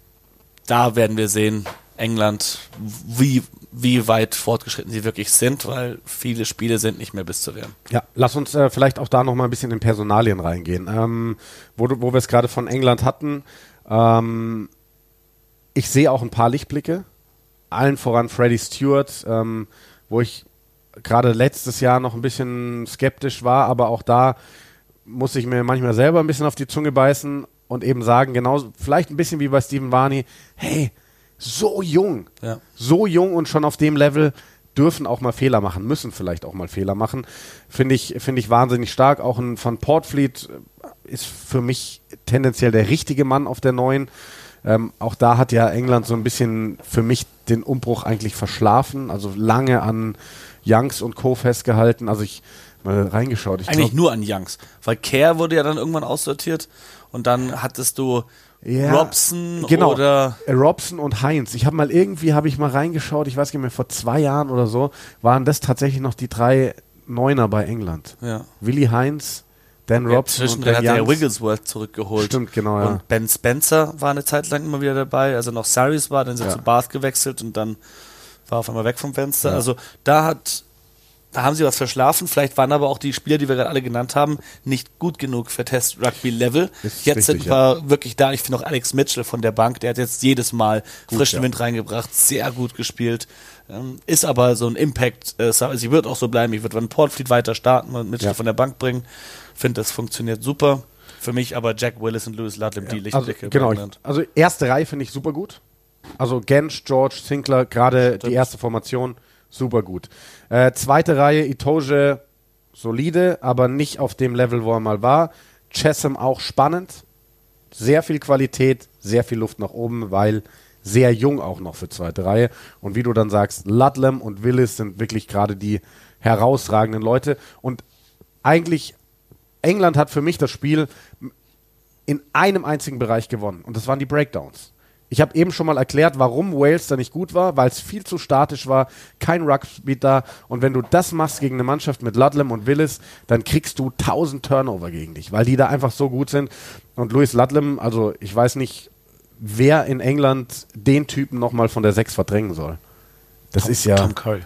da werden wir sehen, England, wie, wie weit fortgeschritten sie wirklich sind, weil viele Spiele sind nicht mehr bis zur WM. Ja, lass uns äh, vielleicht auch da noch mal ein bisschen in Personalien reingehen. Ähm, wo, wo wir es gerade von England hatten, ähm, ich sehe auch ein paar Lichtblicke. Allen voran Freddie Stewart, ähm, wo ich gerade letztes Jahr noch ein bisschen skeptisch war, aber auch da muss ich mir manchmal selber ein bisschen auf die Zunge beißen und eben sagen, genau, vielleicht ein bisschen wie bei Stephen Varney, hey, so jung, Ja. so jung und schon auf dem Level dürfen auch mal Fehler machen, müssen vielleicht auch mal Fehler machen. Finde ich, finde ich wahnsinnig stark. Auch ein Van Portfleet äh, ist für mich tendenziell der richtige Mann auf der neuen. Ähm, auch da hat ja England so ein bisschen für mich den Umbruch eigentlich verschlafen. Also lange an Youngs und Co. festgehalten. Also ich mal reingeschaut. Ich Eigentlich glaub, nur an Youngs. Weil Kerr wurde ja dann irgendwann aussortiert und dann hattest du Ja, Robson genau. oder Äh, Robson und Heinz. Ich habe mal irgendwie, habe ich mal reingeschaut, ich weiß nicht mehr, vor zwei Jahren oder so, waren das tatsächlich noch die drei Neuner bei England. ja. Willi Heinz, Dan Ja, Robson und Dan hat er. Wigglesworth zurückgeholt. Stimmt, genau, ja. Und Ben Spencer war eine Zeit lang immer wieder dabei, also noch Saris war, dann er Ja. zu Bath gewechselt und dann war auf einmal weg vom Fenster. Ja. Also da hat, da haben sie was verschlafen. Vielleicht waren aber auch die Spieler, die wir gerade alle genannt haben, nicht gut genug für Test Rugby Level. Ist Jetzt richtig, sind wir wirklich da. Ich finde auch Alex Mitchell von der Bank, der hat jetzt jedes Mal frischen ja. Wind reingebracht, sehr gut gespielt. Ähm, ist aber so ein Impact. Äh, also sie wird auch so bleiben. Ich würde Van Portfleet weiter starten und Mitchell Ja. von der Bank bringen. Finde, das funktioniert super. Für mich aber Jack Willis und Lewis Ludlam die Also, Lichtblicke. genau, bei ich, also erste Reihe finde ich super gut. Also Gensch, George, Sinclair, gerade die erste Formation, super gut. Äh, zweite Reihe, Itoge, solide, aber nicht auf dem Level, wo er mal war. Chessam auch spannend. Sehr viel Qualität, sehr viel Luft nach oben, weil sehr jung auch noch für zweite Reihe. Und wie du dann sagst, Ludlam und Willis sind wirklich gerade die herausragenden Leute. Und eigentlich, England hat für mich das Spiel in einem einzigen Bereich gewonnen. Und das waren die Breakdowns. Ich habe eben schon mal erklärt, warum Wales da nicht gut war, weil es viel zu statisch war, kein Rugby da. Und wenn du das machst gegen eine Mannschaft mit Ludlam und Willis, dann kriegst du 1000 Turnover gegen dich, weil die da einfach so gut sind. Und Louis Ludlam, also ich weiß nicht, wer in England den Typen nochmal von der 6 verdrängen soll. Das Tom, ist ja, Tom Curry.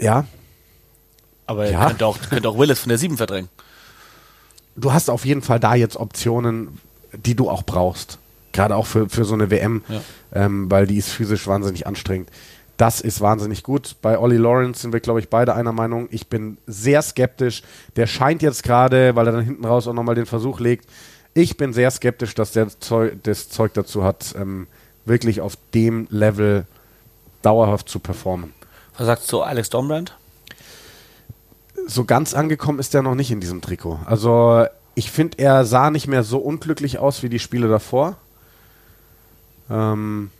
ja, Aber er Ja. könnte, auch, könnte auch Willis von der 7 verdrängen. du hast auf jeden Fall da jetzt Optionen, die du auch brauchst. Gerade auch für, für so eine WM, Ja. ähm, weil die ist physisch wahnsinnig anstrengend. Das ist wahnsinnig gut. Bei Ollie Lawrence sind wir, glaube ich, beide einer Meinung. Ich bin sehr skeptisch. Der scheint jetzt gerade, weil er dann hinten raus auch nochmal den Versuch legt. Ich bin sehr skeptisch, dass der Zeug, das Zeug dazu hat, ähm, wirklich auf dem Level dauerhaft zu performen. Was sagst du, Alex Dombrand? so ganz angekommen ist er noch nicht in diesem Trikot. Also ich finde, er sah nicht mehr so unglücklich aus wie die Spiele davor. Ähm,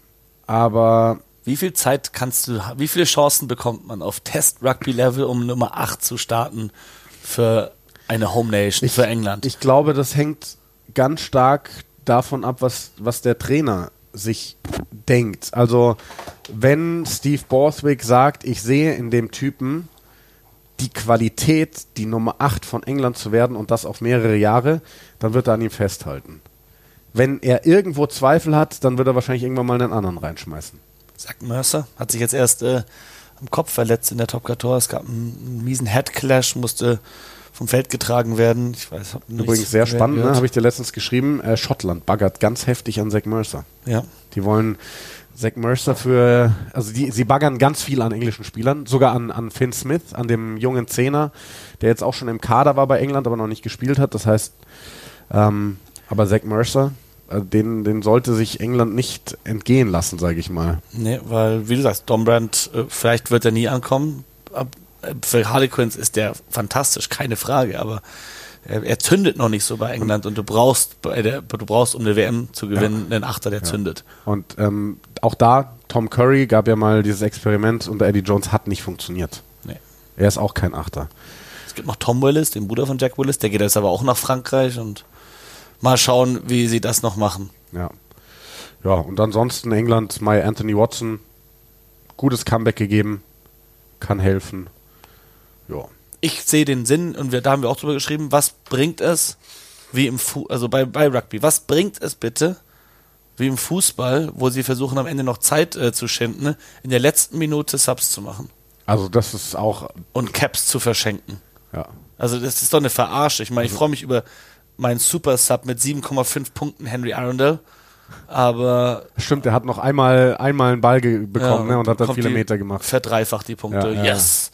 aber Wie viel Zeit kannst du, wie viele Chancen bekommt man auf Test-Rugby-Level, um Nummer 8 zu starten für eine Home Nation, für England? ich glaube, das hängt ganz stark davon ab, was, was der Trainer sich denkt. Also wenn Steve Borthwick sagt, ich sehe in dem Typen die Qualität, die Nummer 8 von England zu werden und das auf mehrere Jahre, dann wird er an ihm festhalten. Wenn er irgendwo Zweifel hat, dann wird er wahrscheinlich irgendwann mal einen anderen reinschmeißen. Zach Mercer hat sich jetzt erst äh, am Kopf verletzt in der Top 14. Es gab einen, einen miesen Head-Clash, musste vom Feld getragen werden. Ich weiß, Übrigens sehr spannend, ne? habe ich dir letztens geschrieben. Äh, Schottland baggert ganz heftig an Zach Mercer. Ja. Die wollen Zach Mercer für, also die, sie baggern ganz viel an englischen Spielern, sogar an, an Finn Smith, an dem jungen Zehner, der jetzt auch schon im Kader war bei England, aber noch nicht gespielt hat. Das heißt, ähm, aber Zach Mercer, äh, den, den sollte sich England nicht entgehen lassen, sage ich mal. Nee, weil, wie du sagst, Dombrand, äh, vielleicht wird er nie ankommen. Ab, äh, für Harlequins ist der fantastisch, keine Frage, aber er, zündet noch nicht so bei England und du brauchst, bei der, du brauchst, um eine WM zu gewinnen, einen Achter, der zündet. Und ähm, auch da, Tom Curry gab ja mal dieses Experiment und Eddie Jones hat nicht funktioniert. Nee. Er ist auch kein Achter. Es gibt noch Tom Willis, den Bruder von Jack Willis, der geht jetzt aber auch nach Frankreich und mal schauen, wie sie das noch machen. Ja. Ja, und ansonsten England, My Anthony Watson, gutes Comeback gegeben, kann helfen. Ja. Ich sehe den Sinn und wir, da haben wir auch drüber geschrieben, was bringt es, wie im Fu also bei, bei Rugby, was bringt es bitte, wie im Fußball, wo sie versuchen am Ende noch Zeit äh, zu schinden, in der letzten Minute Subs zu machen Also das ist auch, und Caps zu verschenken. ja. Also das ist doch eine Verarsche. Ich meine, ich freue mich über meinen Super Sub mit 7,5 Punkten Henry Arundel, aber Stimmt, er hat noch einmal, einmal einen Ball bekommen Ja, ne, und hat dann viele Meter gemacht. verdreifacht die Punkte. Ja, yes.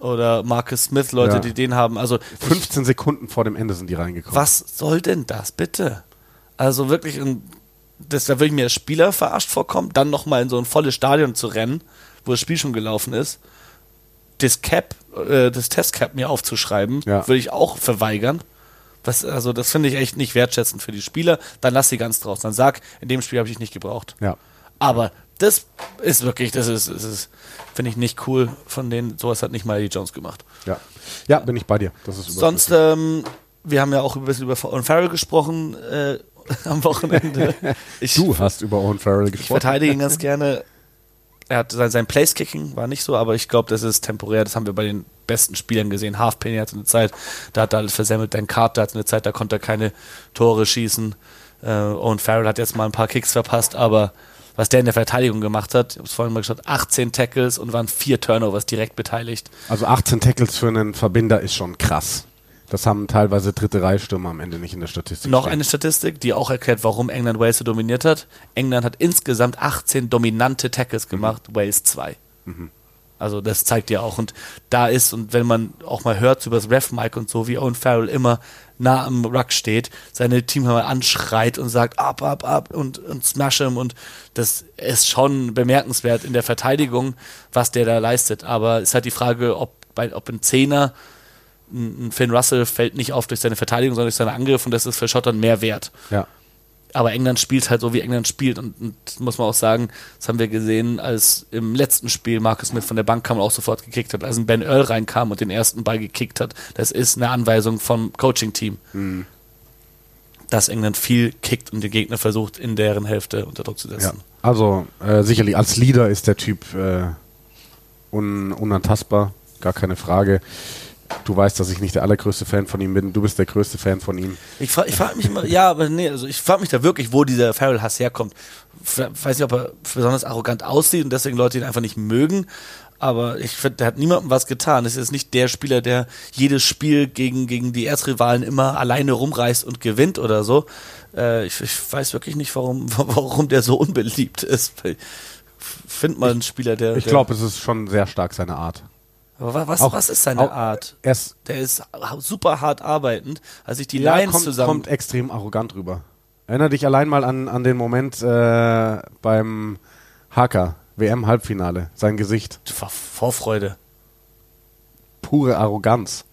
Oder Marcus Smith, Leute, Ja. die den haben. Also 15 Sekunden vor dem Ende sind die reingekommen. was soll denn das bitte? Also wirklich, ein, das, da würde ich mir als Spieler verarscht vorkommen, dann nochmal in so ein volles Stadion zu rennen, wo das Spiel schon gelaufen ist, das Cap, äh, das Testcap mir aufzuschreiben, Ja. würde ich auch verweigern. Was, also das finde ich echt nicht wertschätzend für die Spieler. Dann lass sie ganz draußen. Dann sag, in dem Spiel habe ich nicht gebraucht. Ja. Aber das ist wirklich, das ist, das ist finde ich nicht cool von denen. Sowas hat nicht mal Eddie Jones gemacht. Ja. ja, bin ich bei dir. Das ist Sonst, ähm, wir haben ja auch ein bisschen über Owen Farrell gesprochen äh, am Wochenende. Ich, Du hast über Owen Farrell ich gesprochen. verteidige ihn ganz gerne. Er hat sein, sein Place-Kicking war nicht so, aber ich glaube, das ist temporär. Das haben wir bei den besten Spielern gesehen. Halfpenny hatte eine Zeit, da hat er alles versemmelt. Dan Carter hatte eine Zeit, da konnte er keine Tore schießen. Äh, Owen Farrell hat jetzt mal ein paar Kicks verpasst, aber was der in der Verteidigung gemacht hat, ich habe es vorhin mal geschaut, 18 Tackles und waren vier Turnovers direkt beteiligt. Also 18 Tackles für einen Verbinder ist schon krass. Das haben teilweise dritte Reihstürmer am Ende nicht in der Statistik. Noch stehen. eine Statistik, die auch erklärt, warum England Wales so dominiert hat. England hat insgesamt 18 dominante Tackles gemacht, Wales 2. Also das zeigt ja auch. Und da ist, und wenn man auch mal hört über das Ref-Mic und so, wie Owen Farrell immer nah am Ruck steht, seine Teamhörer anschreit und sagt, ab, ab, ab und, und smash him. Und das ist schon bemerkenswert in der Verteidigung, was der da leistet. Aber es ist halt die Frage, ob, bei, ob ein Zehner ein Finn Russell fällt nicht auf durch seine Verteidigung, sondern durch seine Angriffe und das ist für Schottland mehr wert. Ja. Aber England spielt halt so, wie England spielt und, und das muss man auch sagen, das haben wir gesehen, als im letzten Spiel Marcus Smith von der Bank kam und auch sofort gekickt hat, als ein Ben Earl reinkam und den ersten Ball gekickt hat. Das ist eine Anweisung vom Coaching-Team. Dass England viel kickt und den Gegner versucht, in deren Hälfte unter Druck zu ja. setzen. Also äh, sicherlich als Leader ist der Typ äh, un unantastbar, gar keine Frage. Du weißt, dass ich nicht der allergrößte Fan von ihm bin. Du bist der größte Fan von ihm. Ich frage frag mich immer, ja, aber nee, also ich frage mich da wirklich, wo dieser Farrell-Hass herkommt. Ich weiß nicht, ob er besonders arrogant aussieht und deswegen Leute ihn einfach nicht mögen. Aber ich finde, der hat niemandem was getan. Das ist jetzt nicht der Spieler, der jedes Spiel gegen, gegen die Erzrivalen immer alleine rumreißt und gewinnt oder so. Äh, ich, ich weiß wirklich nicht, warum, warum der so unbeliebt ist. Find mal einen Spieler, der. Ich glaube, es ist schon sehr stark seine Art. Aber was, auch- was ist seine Art? Er ist, Der ist super hart arbeitend. Als ich die ja, Lions kommt, zusammen. kommt extrem arrogant rüber. Erinner dich allein mal an, an den Moment äh, beim Haka WM-Halbfinale. Sein Gesicht. Vor- Vorfreude. Pure Arroganz.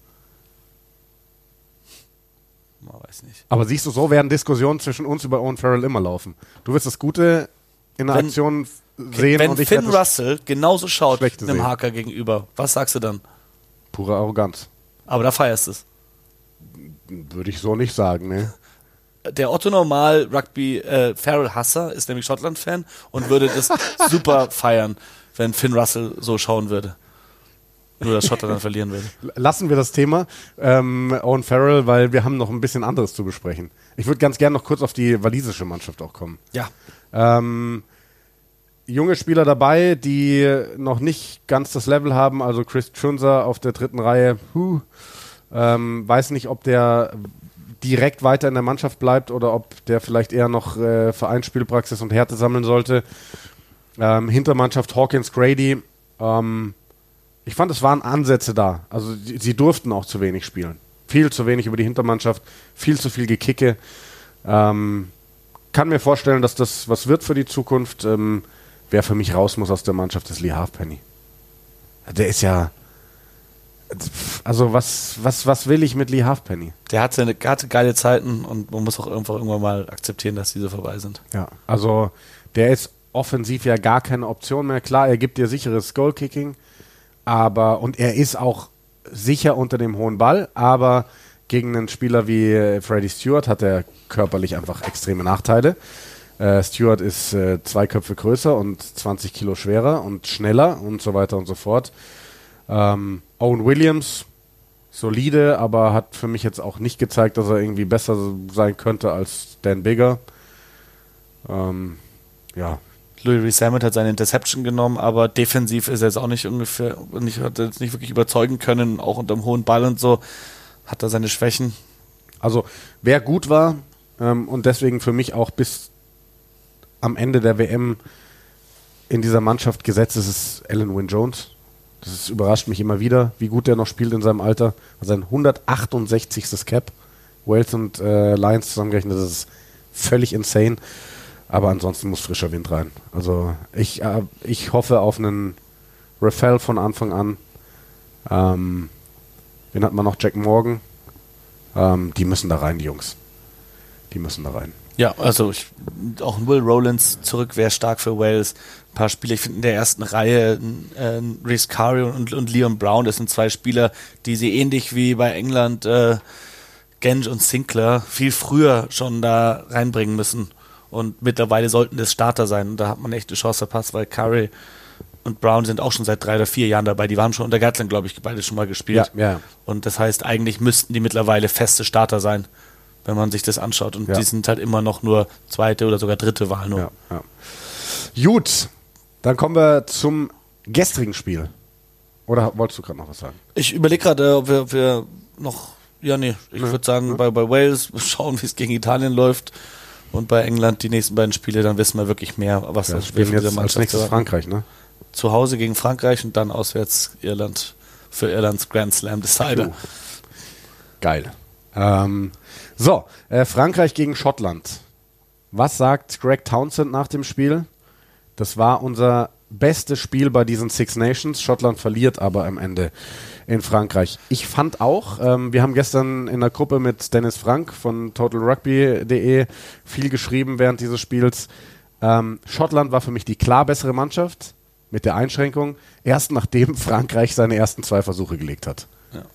Man weiß nicht. Aber siehst du, so werden Diskussionen zwischen uns über Owen Farrell immer laufen. Du wirst das Gute in der Wenn- Aktion sehen Wenn und ich Finn Russell genauso schaut einem sehen. Haker gegenüber, was sagst du dann? pure Arroganz. Aber da feierst du es. Würde ich so nicht sagen, ne? Der Otto Normal Rugby äh, Farrell Hasser ist nämlich Schottland-Fan und würde das super feiern, wenn Finn Russell so schauen würde. Nur, dass Schottland dann verlieren würde. Lassen wir das Thema ähm, Owen Farrell, weil wir haben noch ein bisschen anderes zu besprechen. Ich würde ganz gerne noch kurz auf die walisische Mannschaft auch kommen. Ja. Ähm, junge Spieler dabei, die noch nicht ganz das Level haben, also Chris Chunser auf der dritten Reihe, huh, Ähm, weiß nicht, ob der direkt weiter in der Mannschaft bleibt oder ob der vielleicht eher noch äh, Vereinsspielpraxis und Härte sammeln sollte. Ähm, Hintermannschaft Hawkins Grady. Ähm, ich fand, es waren Ansätze da. Also sie, sie, durften auch zu wenig spielen. Viel zu wenig über die Hintermannschaft, viel zu viel Gekicke. Ähm, kann mir vorstellen, dass das was wird für die Zukunft. Wer für mich raus muss aus der Mannschaft, ist Lee Halfpenny. Der ist ja. Also was, was, was will ich mit Lee Halfpenny? Der hatte, eine, hatte geile Zeiten und man muss auch einfach irgendwann mal akzeptieren, dass diese vorbei sind. Ja, also der ist offensiv ja gar keine Option mehr. Klar, er gibt dir sicheres Goalkicking, aber und er ist auch sicher unter dem hohen Ball, aber gegen einen Spieler wie Freddie Stewart hat er körperlich einfach extreme Nachteile. Äh, Stewart ist äh, zwei Köpfe größer und 20 Kilo schwerer und schneller und so weiter und so fort. Ähm, Owen Williams, solide, aber hat für mich jetzt auch nicht gezeigt, dass er irgendwie besser sein könnte als Dan Bigger. Ähm, ja, Louis Sammet hat seine Interception genommen, aber defensiv ist er jetzt auch nicht ungefähr, nicht, hat jetzt nicht wirklich überzeugen können, auch unter dem hohen Ball und so hat er seine Schwächen. Also wer gut war ähm, und deswegen für mich auch bis am Ende der WM in dieser Mannschaft gesetzt ist, ist Alan Wynne Jones. Das ist, überrascht mich immer wieder, wie gut der noch spielt in seinem Alter. Sein 168. Cap. Wales und äh, Lions zusammengerechnet, das ist völlig insane. Aber ansonsten muss frischer Wind rein. Also ich, äh, ich hoffe auf einen Rafael von Anfang an. Ähm, wen hat man noch? Jack Morgan. Ähm, die müssen da rein, die Jungs. Die müssen da rein. Ja, also ich, auch ein Will Rowlands zurück wäre stark für Wales. Ein paar Spieler, ich finde in der ersten Reihe äh, Reese Curry und, und Leon Brown, das sind zwei Spieler, die sie ähnlich wie bei England äh, Genge und Sinclair viel früher schon da reinbringen müssen. Und mittlerweile sollten das Starter sein. Und da hat man echt eine Chance verpasst, weil Curry und Brown sind auch schon seit drei oder vier Jahren dabei. Die waren schon unter Gatland, glaube ich, beide schon mal gespielt. Ja, ja. Und das heißt, eigentlich müssten die mittlerweile feste Starter sein, wenn man sich das anschaut. Und ja. die sind halt immer noch nur zweite oder sogar dritte Wahl nur. Ja, Gut, dann kommen wir zum gestrigen Spiel. Oder wolltest du gerade noch was sagen? Ich überlege gerade, ob wir, ob wir noch. Ja, nee, ich würde sagen, bei, bei Wales schauen, wie es gegen Italien läuft und bei England die nächsten beiden Spiele, dann wissen wir wirklich mehr, was ja, das Spiel für diese Mannschaft als nächstes Frankreich, ne? Zu Hause gegen Frankreich und dann auswärts Irland für Irlands Grand Slam Decider. Geil. Ähm, so, äh, Frankreich gegen Schottland. Was sagt Greg Townsend nach dem Spiel? Das war unser bestes Spiel bei diesen Six Nations. Schottland verliert aber am Ende in Frankreich. Ich fand auch, ähm, wir haben gestern in der Gruppe mit Dennis Frank von totalrugby.de viel geschrieben während dieses Spiels. Ähm, Schottland war für mich die klar bessere Mannschaft mit der Einschränkung, erst nachdem Frankreich seine ersten zwei Versuche gelegt hat.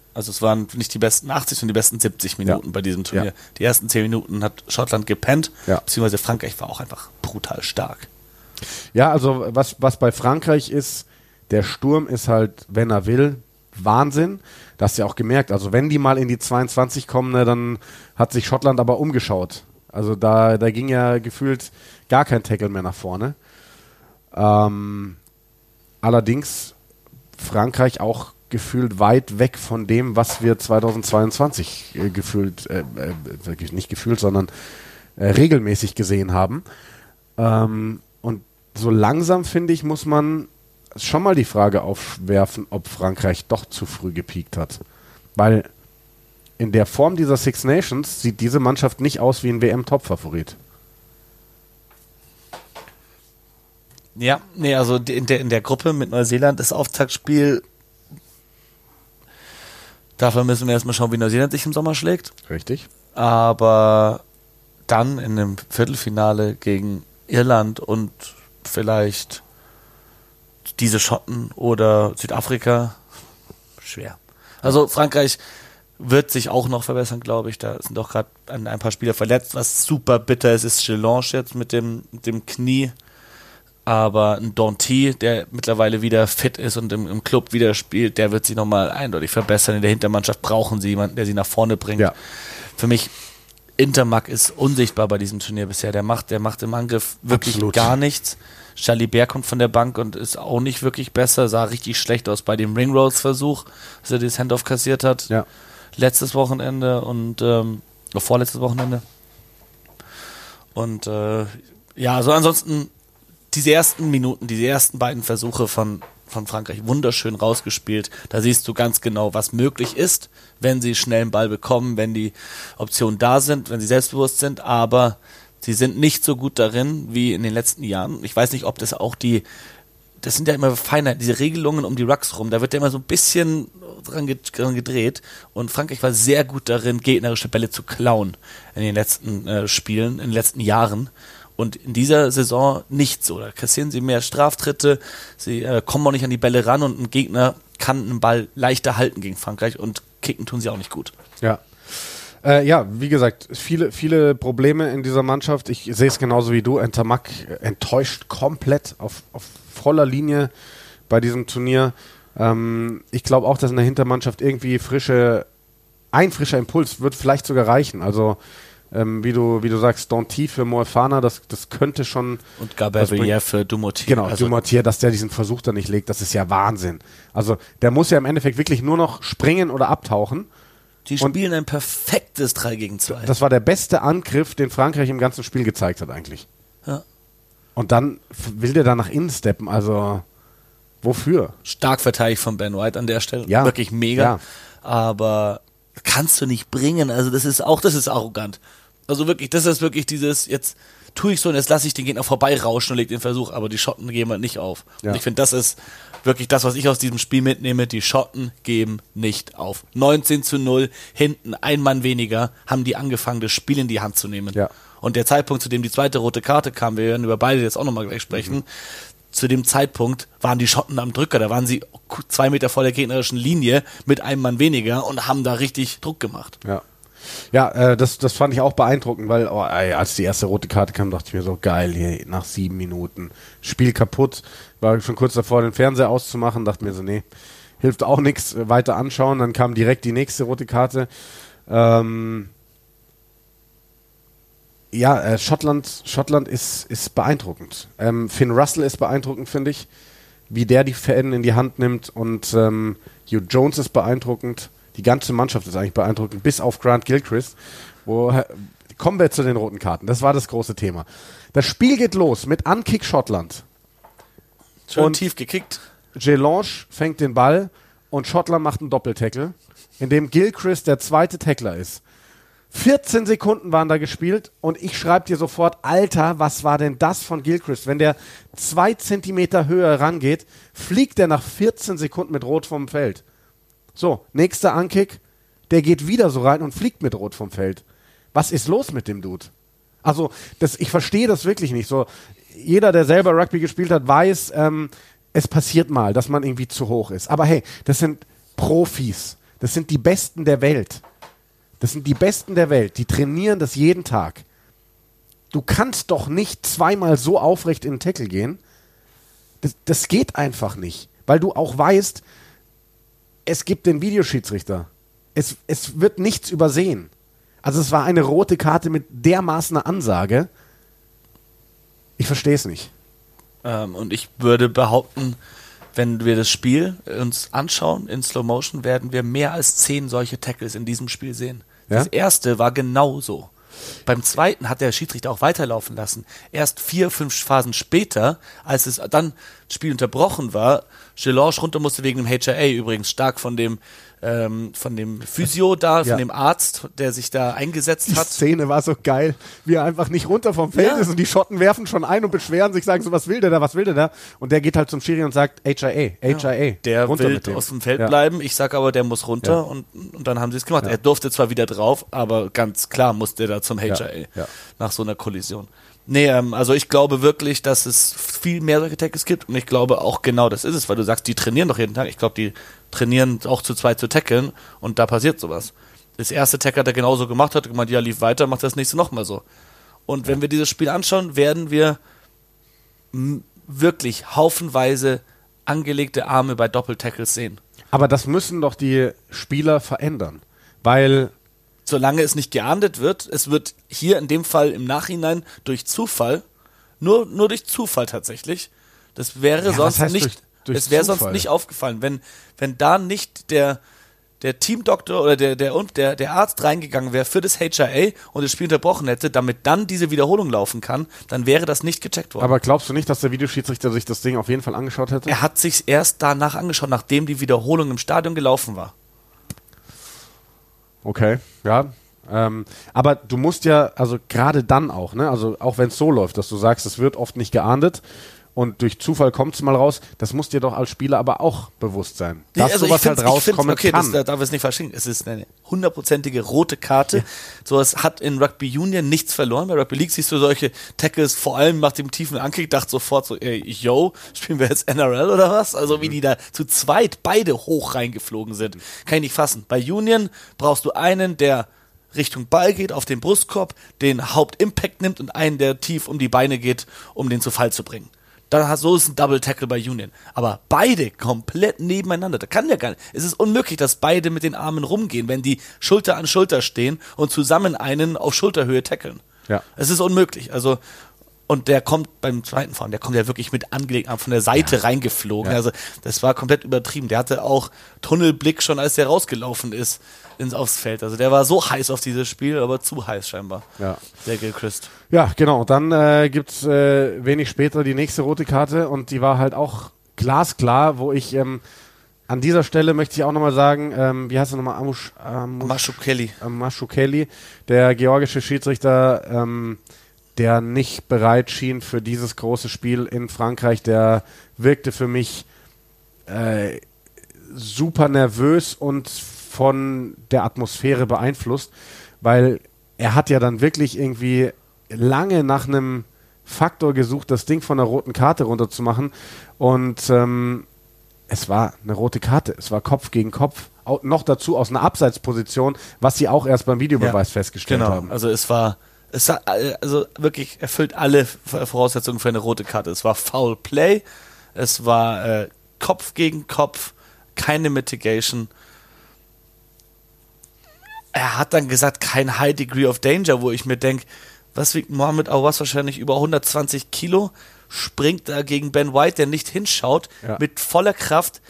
Ja, also es waren nicht die besten 80, sondern die besten 70 Minuten ja. bei diesem Turnier. Ja. Die ersten 10 Minuten hat Schottland gepennt, beziehungsweise Frankreich war auch einfach brutal stark. Ja, also was, was bei Frankreich ist, der Sturm ist halt, wenn er will, Wahnsinn. Das hast du ja auch gemerkt. Also wenn die mal in die 22 kommen, ne, dann hat sich Schottland aber umgeschaut. Also da, da ging ja gefühlt gar kein Tackle mehr nach vorne. Ähm, allerdings Frankreich auch gefühlt weit weg von dem, was wir 2022 äh, gefühlt, äh, äh, nicht gefühlt, sondern äh, regelmäßig gesehen haben. Ähm, und so langsam, finde ich, muss man schon mal die Frage aufwerfen, ob Frankreich doch zu früh gepiekt hat. Weil in der Form dieser Six Nations sieht diese Mannschaft nicht aus wie ein WM-Top-Favorit. Ja, nee, also in der, in der Gruppe mit Neuseeland das Auftaktspiel. Dafür müssen wir erstmal schauen, wie Neuseeland sich im Sommer schlägt. Richtig. Aber dann in einem Viertelfinale gegen Irland und vielleicht diese Schotten oder Südafrika schwer. Also Frankreich wird sich auch noch verbessern, glaube ich. Da sind doch gerade ein, ein, paar Spieler verletzt, was super bitter ist, ist Gelange jetzt mit dem, mit dem Knie. Aber ein Danty, der mittlerweile wieder fit ist und im, im Club wieder spielt, der wird sich nochmal eindeutig verbessern. In der Hintermannschaft brauchen sie jemanden, der sie nach vorne bringt. Ja. Für mich, Intermac ist unsichtbar bei diesem Turnier bisher. Der macht, der macht im Angriff wirklich Absolut. gar nichts. Jalibert kommt von der Bank und ist auch nicht wirklich besser, sah richtig schlecht aus bei dem Ringrolls-Versuch, dass er das Handoff kassiert hat. Ja. letztes Wochenende und ähm, vorletztes Wochenende. Und äh, ja, also ansonsten diese ersten Minuten, diese ersten beiden Versuche von, von Frankreich wunderschön rausgespielt. Da siehst du ganz genau, was möglich ist, wenn sie schnell einen Ball bekommen, wenn die Optionen da sind, wenn sie selbstbewusst sind, aber sie sind nicht so gut darin wie in den letzten Jahren. Ich weiß nicht, ob das auch die, das sind ja immer Feinheiten, diese Regelungen um die Rucks rum, da wird ja immer so ein bisschen dran, gedreht und Frankreich war sehr gut darin, gegnerische Bälle zu klauen in den letzten äh, Spielen, in den letzten Jahren und in dieser Saison nicht so. Da kassieren sie mehr Straftritte, sie äh, kommen auch nicht an die Bälle ran und ein Gegner kann einen Ball leichter halten gegen Frankreich und kicken tun sie auch nicht gut. Ja. Äh, ja, wie gesagt, viele, viele Probleme in dieser Mannschaft. Ich sehe es genauso wie du. Entermack enttäuscht komplett auf, auf voller Linie bei diesem Turnier. Ähm, ich glaube auch, dass in der Hintermannschaft irgendwie frische, ein frischer Impuls wird vielleicht sogar reichen. Also ähm, wie, du, wie du sagst, Danty für Moefana, das, das könnte schon. Und Gabriel für Dumotier. Genau, also, Dumotier, dass der diesen Versuch da nicht legt, das ist ja Wahnsinn. Also der muss ja im Endeffekt wirklich nur noch springen oder abtauchen. Die spielen ein perfektes 3 gegen 2. Das war der beste Angriff, den Frankreich im ganzen Spiel gezeigt hat, eigentlich. Ja. Und dann will der da nach innen steppen, also wofür? Stark verteidigt von Ben White an der Stelle. Ja. Wirklich mega. Ja. Aber kannst du nicht bringen. Also das ist auch, das ist arrogant. Also wirklich, das ist wirklich dieses, jetzt tue ich so und jetzt lasse ich den Gegner vorbeirauschen und leg den Versuch, aber die Schotten geben halt nicht auf. Ja. Und ich finde, das ist wirklich das, was ich aus diesem Spiel mitnehme. Die Schotten geben nicht auf. 19 zu 0, hinten ein Mann weniger, haben die angefangen, das Spiel in die Hand zu nehmen. Ja. Und der Zeitpunkt, zu dem die zweite rote Karte kam, wir werden über beide jetzt auch nochmal gleich sprechen, mhm. zu dem Zeitpunkt waren die Schotten am Drücker. Da waren sie zwei Meter vor der gegnerischen Linie mit einem Mann weniger und haben da richtig Druck gemacht. Ja. Ja, äh, das, das fand ich auch beeindruckend, weil oh, ey, als die erste rote Karte kam, dachte ich mir so, geil, hier nach sieben Minuten, Spiel kaputt. War schon kurz davor, den Fernseher auszumachen, dachte mir so, nee, hilft auch nichts, weiter anschauen. Dann kam direkt die nächste rote Karte. Ähm, ja, äh, Schottland, Schottland ist, ist beeindruckend. Ähm, Finn Russell ist beeindruckend, finde ich, wie der die Fäden in die Hand nimmt und ähm, Hugh Jones ist beeindruckend die ganze Mannschaft ist eigentlich beeindruckend, bis auf Grant Gilchrist. Wo, kommen wir zu den roten Karten. Das war das große Thema. Das Spiel geht los mit Ankick Schottland. Schön und tief gekickt. Gelange fängt den Ball und Schottland macht einen Doppeltackle, in dem Gilchrist der zweite Tackler ist. 14 Sekunden waren da gespielt und ich schreibe dir sofort, Alter, was war denn das von Gilchrist? Wenn der zwei Zentimeter höher rangeht, fliegt er nach 14 Sekunden mit Rot vom Feld. So, nächster Ankick, der geht wieder so rein und fliegt mit Rot vom Feld. Was ist los mit dem Dude? Also, das, ich verstehe das wirklich nicht. So, jeder, der selber Rugby gespielt hat, weiß, ähm, es passiert mal, dass man irgendwie zu hoch ist. Aber hey, das sind Profis. Das sind die Besten der Welt. Das sind die Besten der Welt. Die trainieren das jeden Tag. Du kannst doch nicht zweimal so aufrecht in den Tackle gehen. Das, das geht einfach nicht. Weil du auch weißt, es gibt den Videoschiedsrichter. Es, es wird nichts übersehen. Also es war eine rote Karte mit dermaßen einer Ansage. Ich verstehe es nicht. Ähm, und ich würde behaupten, wenn wir das Spiel uns anschauen in Slow Motion, werden wir mehr als zehn solche Tackles in diesem Spiel sehen. Ja? Das erste war genauso. Beim zweiten hat der Schiedsrichter auch weiterlaufen lassen. Erst vier, fünf Phasen später, als es dann das Spiel unterbrochen war, Gelange runter musste wegen dem HRA übrigens stark von dem ähm, von dem Physio da, von ja. dem Arzt, der sich da eingesetzt hat. Die Szene war so geil, wie er einfach nicht runter vom Feld ja. ist und die Schotten werfen schon ein und beschweren sich, sagen so, was will der da, was will der da? Und der geht halt zum Schiri und sagt, HIA, HIA. Ja. Der will aus dem Feld bleiben, ich sag aber, der muss runter und, und dann haben sie es gemacht. Er durfte zwar wieder drauf, aber ganz klar musste er da zum HIA nach so einer Kollision. Nee, ähm, also ich glaube wirklich, dass es viel mehr solche Tackles gibt und ich glaube auch genau das ist es, weil du sagst, die trainieren doch jeden Tag. Ich glaube, die trainieren auch zu zweit zu tackeln und da passiert sowas. Das erste Tackle hat er genauso gemacht, hat gemeint, ja, lief weiter, macht das nächste nochmal so. Und wenn wir dieses Spiel anschauen, werden wir wirklich haufenweise angelegte Arme bei Doppeltackles sehen. Aber das müssen doch die Spieler verändern, weil solange es nicht geahndet wird, es wird hier in dem Fall im Nachhinein durch Zufall, nur, nur durch Zufall tatsächlich, das wäre ja, sonst nicht, durch, durch es wäre sonst nicht aufgefallen, wenn, wenn da nicht der, der Teamdoktor oder der, der, der, der Arzt reingegangen wäre für das HIA und das Spiel unterbrochen hätte, damit dann diese Wiederholung laufen kann, dann wäre das nicht gecheckt worden. Aber glaubst du nicht, dass der Videoschiedsrichter sich das Ding auf jeden Fall angeschaut hätte? er hat sich erst danach angeschaut, nachdem die Wiederholung im Stadion gelaufen war. Okay, ja. Ähm, aber du musst ja, also gerade dann auch, ne, also auch wenn es so läuft, dass du sagst, es wird oft nicht geahndet und durch Zufall kommt es mal raus, das muss dir doch als Spieler aber auch bewusst sein. Dass also sowas halt rauskommen okay, kann. Das, da darf es nicht verstehen. Es ist eine hundertprozentige rote Karte. Sowas hat in Rugby Union nichts verloren. Bei Rugby League siehst du solche Tackles, vor allem nach dem tiefen Ankick, dachte sofort so, ey, yo, spielen wir jetzt NRL oder was? Also wie die da zu zweit beide hoch reingeflogen sind. Kann ich nicht fassen. Bei Union brauchst du einen, der Richtung Ball geht, auf den Brustkorb, den Hauptimpact nimmt und einen, der tief um die Beine geht, um den zu Fall zu bringen. Dann hast, so ist ein Double Tackle bei Union. Aber beide komplett nebeneinander. Da kann ja gar nicht. Es ist unmöglich, dass beide mit den Armen rumgehen, wenn die Schulter an Schulter stehen und zusammen einen auf Schulterhöhe tackeln. Ja. Es ist unmöglich. Also, und der kommt beim zweiten Fahren, der kommt ja wirklich mit angelegt von der Seite reingeflogen. Ja. Also, das war komplett übertrieben. Der hatte auch Tunnelblick schon, als der rausgelaufen ist ins aufs Feld. Also, der war so heiß auf dieses Spiel, aber zu heiß scheinbar. Ja. Der Gilchrist. Ja, genau. Dann äh, gibt es äh, wenig später die nächste rote Karte und die war halt auch glasklar, wo ich ähm, an dieser Stelle möchte ich auch nochmal sagen, ähm, wie heißt er nochmal? Amush, Amush, Maschu Kelly. Mashukeli, der georgische Schiedsrichter, ähm, der nicht bereit schien für dieses große Spiel in Frankreich, der wirkte für mich äh, super nervös und von der Atmosphäre beeinflusst, weil er hat ja dann wirklich irgendwie lange nach einem Faktor gesucht, das Ding von der roten Karte runterzumachen und ähm, es war eine rote Karte, es war Kopf gegen Kopf, auch noch dazu aus einer Abseitsposition, was sie auch erst beim Videobeweis Ja, festgestellt genau. haben. Also es war, es hat, äh, also wirklich erfüllt alle Voraussetzungen für eine rote Karte. Es war Foul Play, es war äh, Kopf gegen Kopf, keine Mitigation. Er hat dann gesagt, kein High Degree of Danger, wo ich mir denke, was wiegt Mohammed Awas wahrscheinlich über 120 Kilo, springt da gegen Ben White, der nicht hinschaut, Ja. mit voller Kraft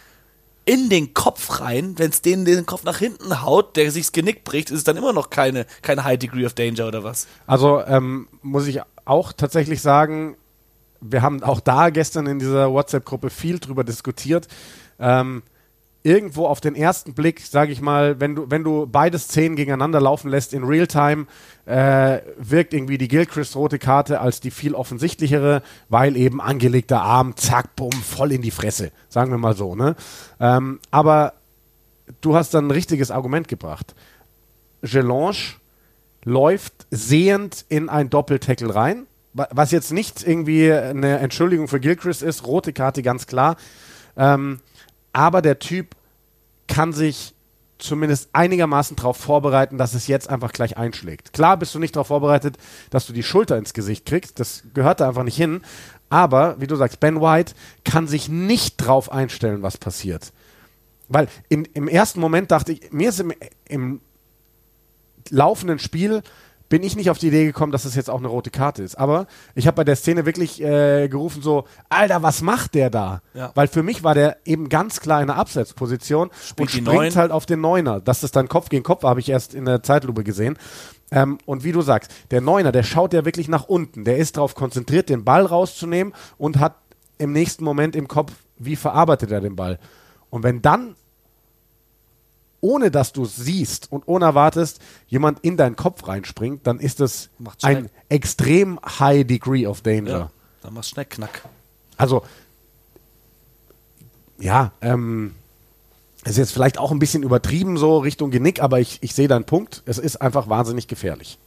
in den Kopf rein. Wenn es den den Kopf nach hinten haut, der sich das Genick bricht, ist es dann immer noch keine, kein High Degree of Danger oder was? Also ähm, muss ich auch tatsächlich sagen, wir haben auch da gestern in dieser WhatsApp-Gruppe viel drüber diskutiert. Ähm, irgendwo auf den ersten Blick, sage ich mal, wenn du, wenn du beide Szenen gegeneinander laufen lässt in Realtime, äh, wirkt irgendwie die Gilchrist rote Karte als die viel offensichtlichere, weil eben angelegter Arm, zack, bumm, voll in die Fresse, sagen wir mal so. Ne? Ähm, aber du hast dann ein richtiges Argument gebracht. Gelange läuft sehend in ein Doppeltackle rein, wa- was jetzt nicht irgendwie eine Entschuldigung für Gilchrist ist, rote Karte ganz klar. Ähm, aber der Typ kann sich zumindest einigermaßen darauf vorbereiten, dass es jetzt einfach gleich einschlägt. Klar bist du nicht darauf vorbereitet, dass du die Schulter ins Gesicht kriegst, das gehört da einfach nicht hin. Aber, wie du sagst, Ben White kann sich nicht drauf einstellen, was passiert. Weil in, im ersten Moment dachte ich, mir ist im, im laufenden Spiel bin ich nicht auf die Idee gekommen, dass es jetzt auch eine rote Karte ist. Aber ich habe bei der Szene wirklich äh, gerufen so, Alter, was macht der da? Ja. Weil für mich war der eben ganz klar in der Abseitsposition Spielt und die springt Neun. halt auf den Neuner. Dass das dann Kopf gegen Kopf war, habe ich erst in der Zeitlupe gesehen. Ähm, und wie du sagst, der Neuner, der schaut ja wirklich nach unten. Der ist darauf konzentriert, den Ball rauszunehmen und hat im nächsten Moment im Kopf, wie verarbeitet er den Ball. Und wenn dann ohne dass du es siehst und ohne erwartest, jemand in deinen Kopf reinspringt, dann ist das Macht's ein extrem high degree of danger. Ja. Dann machst du schnell Knack. Also, ja, ähm, ist jetzt vielleicht auch ein bisschen übertrieben so Richtung Genick, aber ich, ich sehe deinen Punkt. Es ist einfach wahnsinnig gefährlich.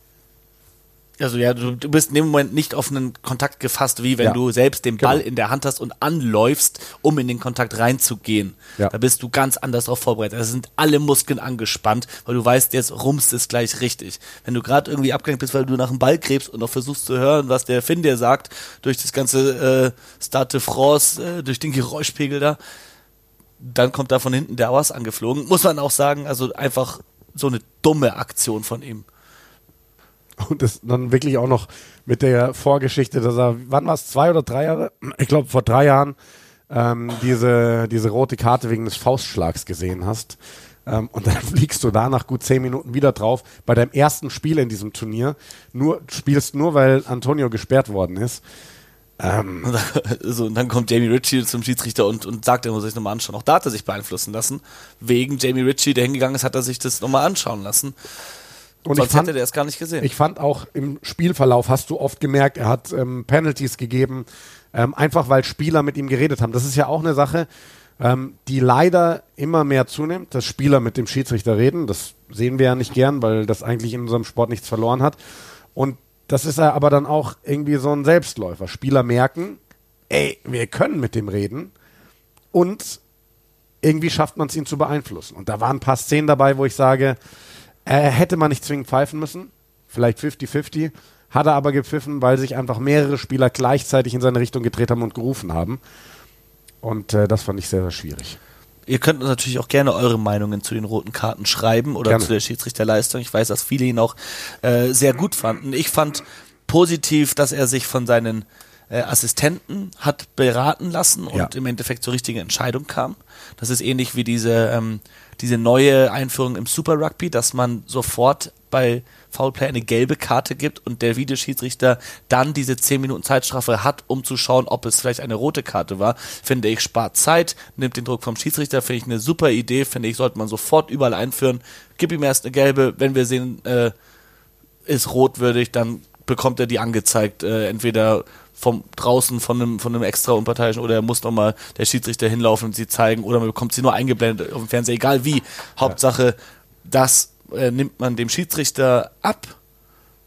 Also ja, du, du bist in dem Moment nicht auf einen Kontakt gefasst, wie wenn Ja. du selbst den Ball Genau. in der Hand hast und anläufst, um in den Kontakt reinzugehen. Ja. Da bist du ganz anders darauf vorbereitet. Da sind alle Muskeln angespannt, weil du weißt, jetzt rumst es gleich richtig. Wenn du gerade irgendwie abgelenkt bist, weil du nach dem Ball gräbst und noch versuchst zu hören, was der Finn dir sagt, durch das ganze äh, Stade de France, äh, durch den Geräuschpegel da, dann kommt da von hinten der Awas angeflogen. Muss man auch sagen, also einfach so eine dumme Aktion von ihm. Und das dann wirklich auch noch mit der Vorgeschichte, dass er, wann war es, zwei oder drei Jahre? Ich glaube, vor drei Jahren ähm, diese, diese rote Karte wegen des Faustschlags gesehen hast. Ähm, und dann fliegst du da nach gut zehn Minuten wieder drauf. Bei deinem ersten Spiel in diesem Turnier nur, spielst nur, weil Antonio gesperrt worden ist. Ähm, und, dann, so, und dann kommt Jamie Ritchie zum Schiedsrichter und, und sagt, er muss sich nochmal anschauen. Auch da hat er sich beeinflussen lassen. Wegen Jamie Ritchie, der hingegangen ist, hat er sich das nochmal anschauen lassen. Und Sonst ich fand, hätte der es gar nicht gesehen. Ich fand auch im Spielverlauf hast du oft gemerkt, er hat ähm, Penalties gegeben, ähm, einfach weil Spieler mit ihm geredet haben. Das ist ja auch eine Sache, ähm, die leider immer mehr zunimmt, dass Spieler mit dem Schiedsrichter reden. Das sehen wir ja nicht gern, weil das eigentlich in unserem Sport nichts verloren hat. Und das ist ja aber dann auch irgendwie so ein Selbstläufer. Spieler merken, ey, wir können mit dem reden und irgendwie schafft man es, ihn zu beeinflussen. Und da waren ein paar Szenen dabei, wo ich sage, äh, hätte man nicht zwingend pfeifen müssen. Vielleicht 50-50. Hat er aber gepfiffen, weil sich einfach mehrere Spieler gleichzeitig in seine Richtung gedreht haben und gerufen haben. Und äh, das fand ich sehr, sehr schwierig. Ihr könnt uns natürlich auch gerne eure Meinungen zu den roten Karten schreiben oder gerne. zu der Schiedsrichterleistung. Ich weiß, dass viele ihn auch äh, sehr gut fanden. Ich fand positiv, dass er sich von seinen Assistenten hat beraten lassen und ja. im Endeffekt zur richtigen Entscheidung kam. Das ist ähnlich wie diese, ähm, diese neue Einführung im Super Rugby, dass man sofort bei Foulplay eine gelbe Karte gibt und der Videoschiedsrichter dann diese 10 Minuten Zeitstrafe hat, um zu schauen, ob es vielleicht eine rote Karte war, finde ich, spart Zeit, nimmt den Druck vom Schiedsrichter, finde ich eine super Idee, finde ich, sollte man sofort überall einführen. Gib ihm erst eine gelbe, wenn wir sehen, äh, ist rotwürdig, dann bekommt er die angezeigt, äh, entweder vom draußen von einem, von einem extra unparteiischen oder er muss nochmal der Schiedsrichter hinlaufen und sie zeigen oder man bekommt sie nur eingeblendet auf dem Fernseher, egal wie. Hauptsache, das äh, nimmt man dem Schiedsrichter ab.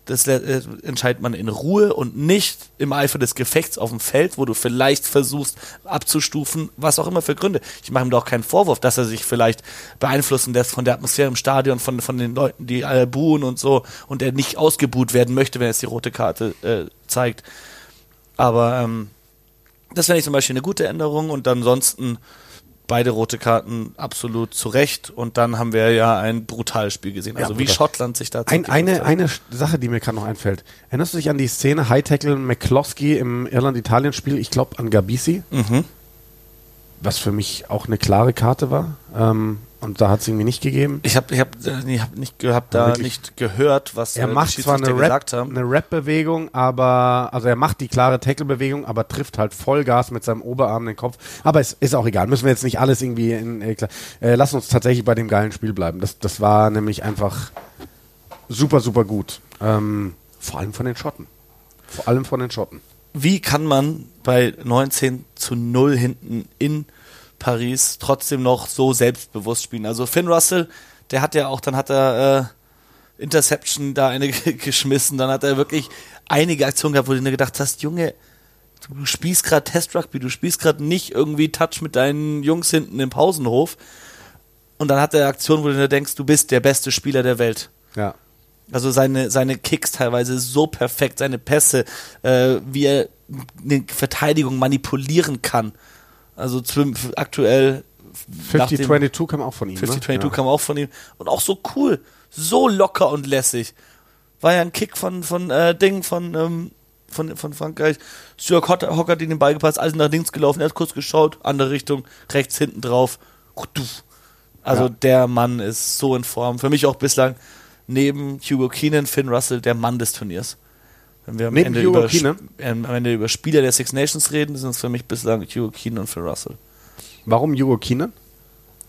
Das äh, entscheidet man in Ruhe und nicht im Eifer des Gefechts auf dem Feld, wo du vielleicht versuchst abzustufen, was auch immer für Gründe. Ich mache ihm doch keinen Vorwurf, dass er sich vielleicht beeinflussen lässt von der Atmosphäre im Stadion, von, von den Leuten, die alle buhen und so und er nicht ausgebuht werden möchte, wenn er jetzt die rote Karte äh, zeigt. Aber ähm, das wäre ich zum Beispiel eine gute Änderung und ansonsten beide rote Karten absolut zu Recht und dann haben wir ja ein brutales Spiel gesehen. Also ja, wie Schottland sich dazu ein, eine, eine Sache, die mir gerade noch einfällt. Erinnerst du dich an die Szene High Tackle McCloskey im Irland-Italien-Spiel? Ich glaube an Gabisi. Mhm. Was für mich auch eine klare Karte war. Ähm, und da hat es irgendwie nicht gegeben. Ich habe ich hab, ich hab nicht hab da nicht gehört, was er macht zwar eine Rap, eine Rap-Bewegung, aber also er macht die klare Tackle-Bewegung, aber trifft halt Vollgas mit seinem Oberarm den Kopf. Aber es ist auch egal. Müssen wir jetzt nicht alles irgendwie in, äh, äh, lass uns tatsächlich bei dem geilen Spiel bleiben. Das, das war nämlich einfach super, super gut. Ähm, vor allem von den Schotten. Vor allem von den Schotten. Wie kann man bei 19 zu 0 hinten in Paris trotzdem noch so selbstbewusst spielen. Also Finn Russell, der hat ja auch, dann hat er äh, Interception da eine geschmissen, dann hat er wirklich einige Aktionen gehabt, wo du dir gedacht hast, Junge, du spielst gerade Test Rugby, du spielst gerade nicht irgendwie Touch mit deinen Jungs hinten im Pausenhof. Und dann hat er Aktionen, wo du dir denkst, du bist der beste Spieler der Welt. Ja. Also seine, seine Kicks teilweise so perfekt, seine Pässe, äh, wie er eine Verteidigung manipulieren kann. Also aktuell 50-22 kam auch von ihm. 50-22 ne? ja. kam auch von ihm. Und auch so cool. So locker und lässig. War ja ein Kick von, von äh, Ding, von, ähm, von, von Frankreich. Stuart Hocker, hat ihn den Ball gepasst, alles nach links gelaufen, er hat kurz geschaut, andere Richtung, rechts hinten drauf. Also ja. der Mann ist so in Form. Für mich auch bislang neben Hugo Keenan, Finn Russell, der Mann des Turniers. Wenn wir am Ende, über, am Ende, über, Spieler der Six Nations reden, sind es für mich bislang Hugo Keenan und Phil Russell. Warum Hugo Keenan?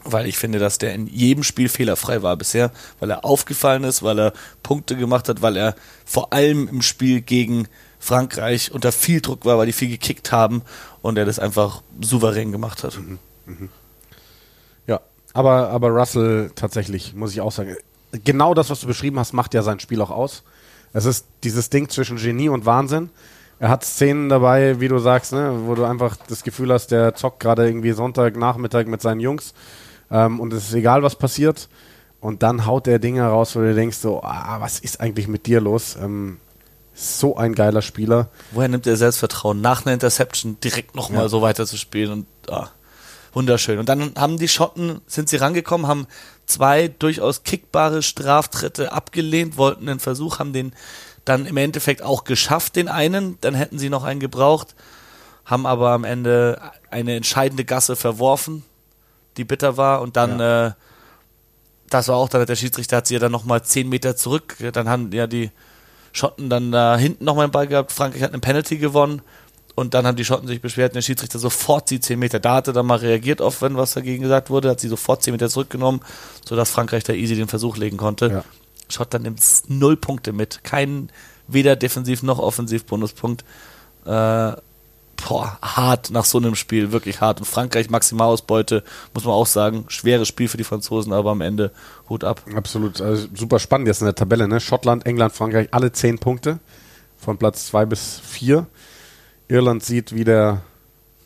Weil ich finde, dass der in jedem Spiel fehlerfrei war bisher, weil er aufgefallen ist, weil er Punkte gemacht hat, weil er vor allem im Spiel gegen Frankreich unter viel Druck war, weil die viel gekickt haben und er das einfach souverän gemacht hat. Mhm. Mhm. Ja, aber, aber Russell tatsächlich, muss ich auch sagen, genau das, was du beschrieben hast, macht ja sein Spiel auch aus. Es ist dieses Ding zwischen Genie und Wahnsinn. Er hat Szenen dabei, wie du sagst, ne, wo du einfach das Gefühl hast, der zockt gerade irgendwie Sonntagnachmittag mit seinen Jungs ähm, und es ist egal, was passiert. Und dann haut der Dinge raus, wo du denkst so, ah, was ist eigentlich mit dir los? Ähm, so ein geiler Spieler. Woher nimmt er Selbstvertrauen, nach einer Interception direkt nochmal ja. so weiter zu spielen und ah, wunderschön. Und dann haben die Schotten, sind sie rangekommen, haben zwei durchaus kickbare Straftritte abgelehnt, wollten den Versuch, haben den dann im Endeffekt auch geschafft, den einen, dann hätten sie noch einen gebraucht, haben aber am Ende eine entscheidende Gasse verworfen, die bitter war. Und dann ja. äh, das war auch dann, der Schiedsrichter hat sie ja dann nochmal zehn Meter zurück, dann haben ja die Schotten dann da hinten nochmal einen Ball gehabt, Frankreich hat einen Penalty gewonnen und dann haben die Schotten sich beschwert und der Schiedsrichter sofort die 10 Meter. Da hat er dann mal reagiert auf, wenn was dagegen gesagt wurde, hat sie sofort 10 Meter zurückgenommen, sodass Frankreich da easy den Versuch legen konnte. Ja. Schottland nimmt null Punkte mit. Kein weder defensiv noch offensiv Bonuspunkt. Äh, boah, hart nach so einem Spiel, wirklich hart. Und Frankreich Maximalausbeute, muss man auch sagen. Schweres Spiel für die Franzosen, aber am Ende Hut ab. Absolut, also super spannend jetzt in der Tabelle. Ne? Schottland, England, Frankreich, alle 10 Punkte von Platz 2 bis 4. Irland sieht wie der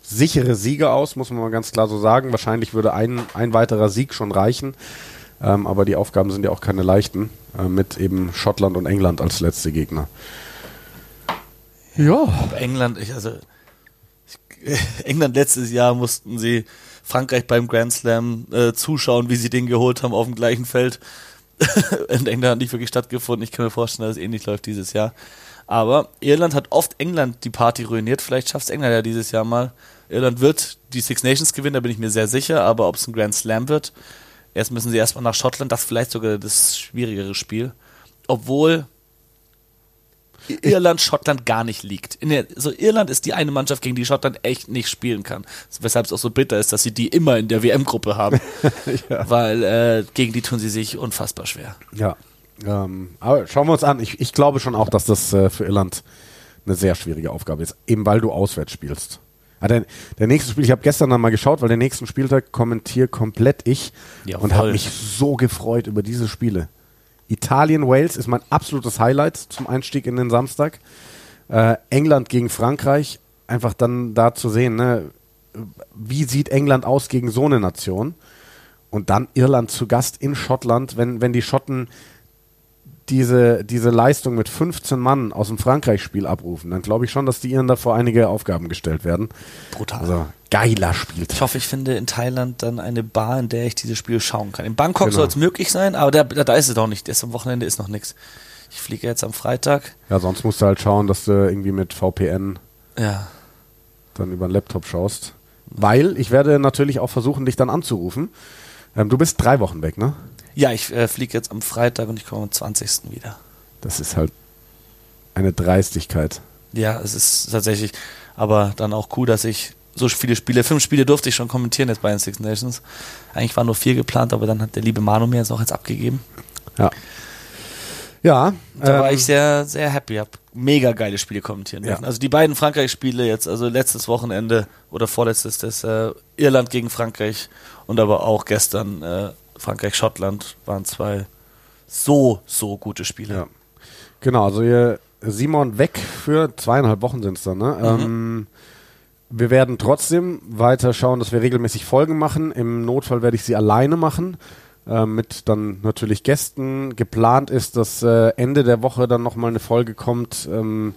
sichere Sieger aus, muss man mal ganz klar so sagen. Wahrscheinlich würde ein, ein weiterer Sieg schon reichen. Ähm, aber die Aufgaben sind ja auch keine leichten, äh, mit eben Schottland und England als letzte Gegner. Ja. England, ich, also ich, England letztes Jahr mussten sie Frankreich beim Grand Slam äh, zuschauen, wie sie den geholt haben auf dem gleichen Feld. in England hat nicht wirklich stattgefunden. Ich kann mir vorstellen, dass es ähnlich läuft dieses Jahr. Aber Irland hat oft England die Party ruiniert. Vielleicht schafft es England ja dieses Jahr mal. Irland wird die Six Nations gewinnen, da bin ich mir sehr sicher. Aber ob es ein Grand Slam wird, erst müssen sie erstmal nach Schottland. Das ist vielleicht sogar das schwierigere Spiel. Obwohl Irland Schottland gar nicht liegt. Der, so Irland ist die eine Mannschaft, gegen die Schottland echt nicht spielen kann. Weshalb es auch so bitter ist, dass sie die immer in der WM-Gruppe haben. ja. Weil äh, gegen die tun sie sich unfassbar schwer. Ja, ähm, aber schauen wir uns an. Ich, ich glaube schon auch, dass das äh, für Irland eine sehr schwierige Aufgabe ist, eben weil du auswärts spielst. Ah, der, der nächste Spiel, ich habe gestern dann mal geschaut, weil den nächsten Spieltag kommentiere komplett ich ja, und habe mich so gefreut über diese Spiele. Italien-Wales ist mein absolutes Highlight zum Einstieg in den Samstag. Äh, England gegen Frankreich, einfach dann da zu sehen, ne? wie sieht England aus gegen so eine Nation? Und dann Irland zu Gast in Schottland, wenn, wenn die Schotten diese, diese Leistung mit 15 Mann aus dem Frankreich-Spiel abrufen, dann glaube ich schon, dass die Iren da vor einige Aufgaben gestellt werden. Brutal. Also geiler Spiel. Ich hoffe, ich finde in Thailand dann eine Bar, in der ich dieses Spiel schauen kann. In Bangkok genau. soll es möglich sein, aber da, da ist es doch nicht. Erst am Wochenende ist noch nichts. Ich fliege jetzt am Freitag. Ja, sonst musst du halt schauen, dass du irgendwie mit VPN ja. dann über den Laptop schaust. Weil ich werde natürlich auch versuchen, dich dann anzurufen. Ähm, du bist drei Wochen weg, ne? Ja, ich äh, fliege jetzt am Freitag und ich komme am 20. wieder. Das ist halt eine Dreistigkeit. Ja, es ist tatsächlich, aber dann auch cool, dass ich so viele Spiele, fünf Spiele durfte ich schon kommentieren jetzt bei den Six Nations. Eigentlich waren nur vier geplant, aber dann hat der liebe Manu mir jetzt auch jetzt abgegeben. Ja. Ja. Da ähm, war ich sehr, sehr happy. Hab mega geile Spiele kommentieren dürfen. Ja. Also die beiden Frankreich-Spiele jetzt, also letztes Wochenende oder vorletztes, das äh, Irland gegen Frankreich und aber auch gestern äh, Frankreich, Schottland waren zwei so, so gute Spiele. Ja. Genau, also ihr Simon weg für zweieinhalb Wochen sind es dann, ne? Mhm. Ähm, wir werden trotzdem weiter schauen, dass wir regelmäßig Folgen machen. Im Notfall werde ich sie alleine machen. Äh, mit dann natürlich Gästen. Geplant ist, dass äh, Ende der Woche dann nochmal eine Folge kommt, ähm,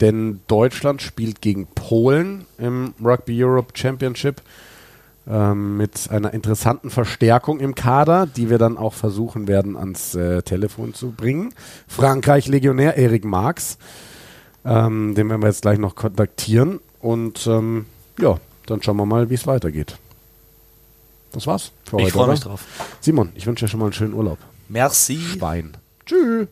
denn Deutschland spielt gegen Polen im Rugby Europe Championship ähm, mit einer interessanten Verstärkung im Kader, die wir dann auch versuchen werden ans äh, Telefon zu bringen. Frankreich Legionär Erik Marx, ähm, den werden wir jetzt gleich noch kontaktieren und ähm, ja, dann schauen wir mal, wie es weitergeht. Das war's für ich heute. Ich freue mich drauf. Simon, ich wünsche dir schon mal einen schönen Urlaub. Merci. Schwein. Tschüss.